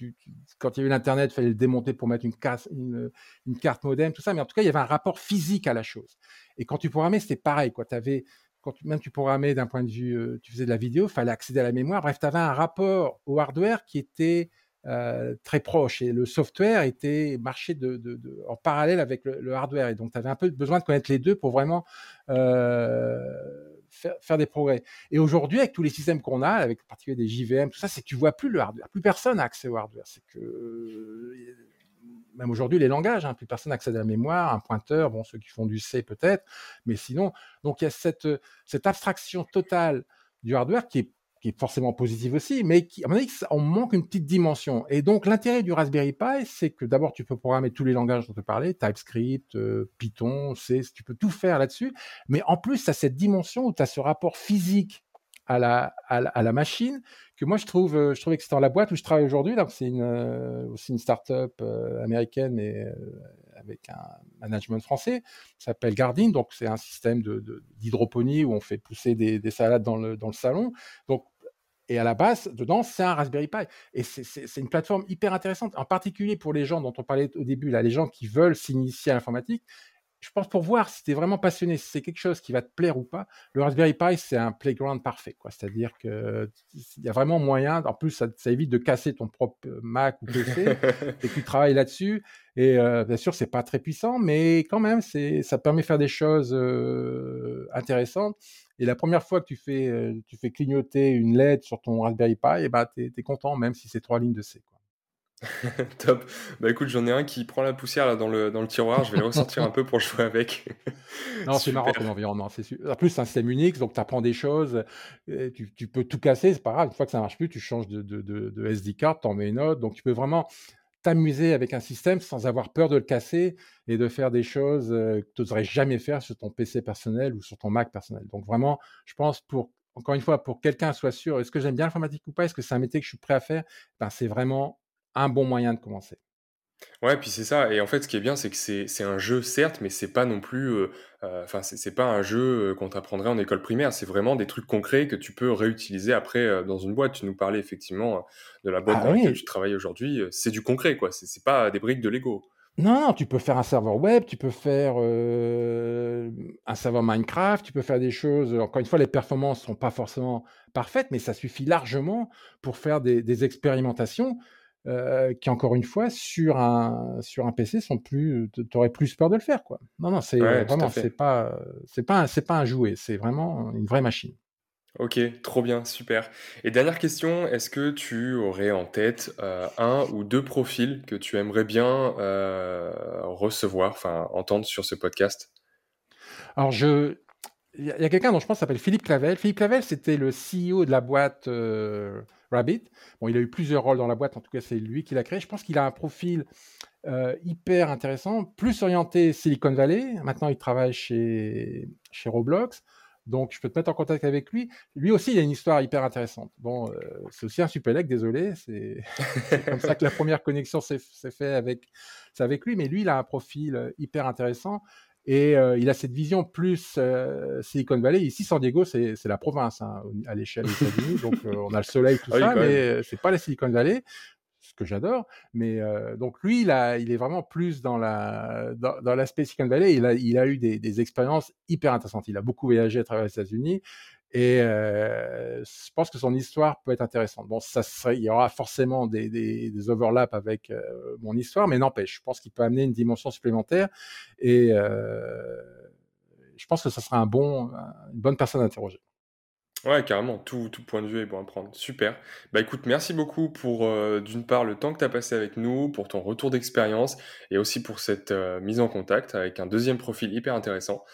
quand il y avait l'Internet, il fallait le démonter pour mettre une, une, carte modem, tout ça. Mais en tout cas, il y avait un rapport physique à la chose. Et quand tu programmais, c'était pareil. Quoi. Avais, quand tu, même tu programmais d'un point de vue, euh, tu faisais de la vidéo, il fallait accéder à la mémoire. Bref, tu avais un rapport au hardware qui était euh, très proche et le software était marché en parallèle avec le, le hardware. Et donc, tu avais un peu besoin de connaître les deux pour vraiment euh, faire, des progrès. Et aujourd'hui, avec tous les systèmes qu'on a, avec en particulier des JVM, tout ça, c'est que tu vois plus le hardware. Plus personne n'a accès au hardware. C'est que même aujourd'hui, les langages, hein, plus personne n'accède à la mémoire, un pointeur, bon, ceux qui font du C peut-être, mais sinon, donc il y a cette, cette abstraction totale du hardware qui est qui est forcément positive aussi, mais qui, à mon avis, on manque une petite dimension. Et donc, l'intérêt du Raspberry Pi, c'est que d'abord, tu peux programmer tous les langages dont tu parlais, TypeScript, euh, Python, C, tu peux tout faire là-dessus. Mais en plus, tu as cette dimension où tu as ce rapport physique à la, à la, machine que moi, je trouve, euh, je c'était dans la boîte où je travaille aujourd'hui. C'est euh, aussi une start-up américaine et avec un management français, ça s'appelle Gardine, donc c'est un système d'hydroponie où on fait pousser des, des salades dans le, dans le salon. Donc et à la base, dedans, c'est un Raspberry Pi. Et c'est une plateforme hyper intéressante, en particulier pour les gens dont on parlait au début, là, les gens qui veulent s'initier à l'informatique. Je pense pour voir si tu es vraiment passionné, si c'est quelque chose qui va te plaire ou pas, le Raspberry Pi, c'est un playground parfait. C'est-à-dire qu'il y a vraiment moyen, en plus, ça, évite de casser ton propre Mac ou PC, et tu travailles là-dessus. Et euh, bien sûr, c'est pas très puissant, mais quand même, ça permet de faire des choses euh, intéressantes. Et la première fois que tu fais, euh, tu fais clignoter une LED sur ton Raspberry Pi, et tu es, content, même si c'est trois lignes de C. Top. Bah écoute, j'en ai un qui prend la poussière là dans le, dans le tiroir. Je vais le ressortir un peu pour jouer avec. non, c'est marrant comme environnement. En plus, c'est un système Unix, donc tu apprends des choses. Tu, tu, peux tout casser, c'est pas grave. Une fois que ça marche plus, tu changes de, de, de, de SD card, tu en mets une autre. Donc tu peux vraiment t'amuser avec un système sans avoir peur de le casser et de faire des choses que tu n'oserais jamais faire sur ton PC personnel ou sur ton Mac personnel. Donc vraiment, je pense pour encore une fois, pour quelqu'un soit sûr, est-ce que j'aime bien l'informatique ou pas, est-ce que c'est un métier que je suis prêt à faire, ben, c'est vraiment un bon moyen de commencer. Ouais, puis c'est ça. Et en fait, ce qui est bien, c'est que c'est un jeu, certes, mais c'est pas non plus. Euh, euh, enfin, c'est pas un jeu qu'on t'apprendrait en école primaire. C'est vraiment des trucs concrets que tu peux réutiliser après euh, dans une boîte. Tu nous parlais effectivement de la boîte ah dans laquelle tu travailles aujourd'hui. C'est du concret, quoi. C'est pas des briques de Lego. Non, non, tu peux faire un serveur web, tu peux faire un serveur Minecraft, tu peux faire des choses. Encore une fois, les performances sont pas forcément parfaites, mais ça suffit largement pour faire des, des expérimentations euh, qui encore une fois sur un sur un PC sont plus t'aurais plus peur de le faire quoi. Non non c'est vraiment c'est pas c'est pas c'est pas un jouet c'est vraiment une vraie machine. Ok, trop bien, super. Et dernière question, est-ce que tu aurais en tête euh, un ou deux profils que tu aimerais bien euh, recevoir, enfin entendre sur ce podcast? Alors je, il y a, quelqu'un dont je pense s'appelle Philippe Clavel. Philippe Clavel, c'était le CEO de la boîte Rabbit. Bon, il a eu plusieurs rôles dans la boîte, en tout cas, c'est lui qui l'a créé. Je pense qu'il a un profil hyper intéressant, plus orienté Silicon Valley. Maintenant, il travaille chez, chez Roblox. Donc, je peux te mettre en contact avec lui. Lui aussi, il a une histoire hyper intéressante. Bon, euh, c'est aussi un supélec, désolé. C'est comme ça que la première connexion s'est faite avec, avec lui. Mais lui, il a un profil euh, hyper intéressant. Et euh, il a cette vision plus Silicon Valley. Ici, San Diego, c'est la province hein, à l'échelle des États-Unis. Donc, on a le soleil, tout ah ça, mais c'est pas la Silicon Valley que j'adore. Mais euh, donc lui, il, a, il est vraiment plus dans la dans, l'aspect Silicon Valley. Il a, il a eu des, des, expériences hyper intéressantes. Il a beaucoup voyagé à travers les États-Unis. Et je pense que son histoire peut être intéressante. Bon, ça serait, il y aura forcément des, des, overlaps avec mon histoire, mais n'empêche, je pense qu'il peut amener une dimension supplémentaire. Et je pense que ça sera un bon, une bonne personne à interroger. Ouais, carrément, tout, tout point de vue est bon à prendre. Super. Bah écoute, merci beaucoup pour d'une part le temps que tu as passé avec nous, pour ton retour d'expérience et aussi pour cette mise en contact avec un deuxième profil hyper intéressant.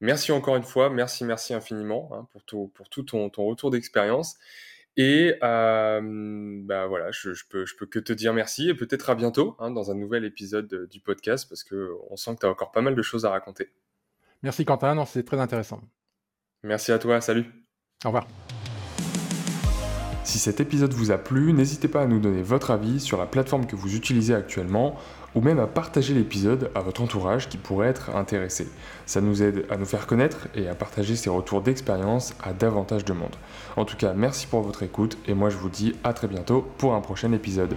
Merci encore une fois, merci, merci infiniment hein, pour, tout, pour tout ton, ton retour d'expérience. Et euh, bah voilà, je, je, peux, je peux que te dire merci et peut-être à bientôt hein, dans un nouvel épisode du podcast parce que on sent que tu as encore pas mal de choses à raconter. Merci Quentin, non, c'est très intéressant. Merci à toi, salut. Au revoir. Si cet épisode vous a plu, n'hésitez pas à nous donner votre avis sur la plateforme que vous utilisez actuellement ou même à partager l'épisode à votre entourage qui pourrait être intéressé. Ça nous aide à nous faire connaître et à partager ces retours d'expérience à davantage de monde. En tout cas, merci pour votre écoute et moi je vous dis à très bientôt pour un prochain épisode.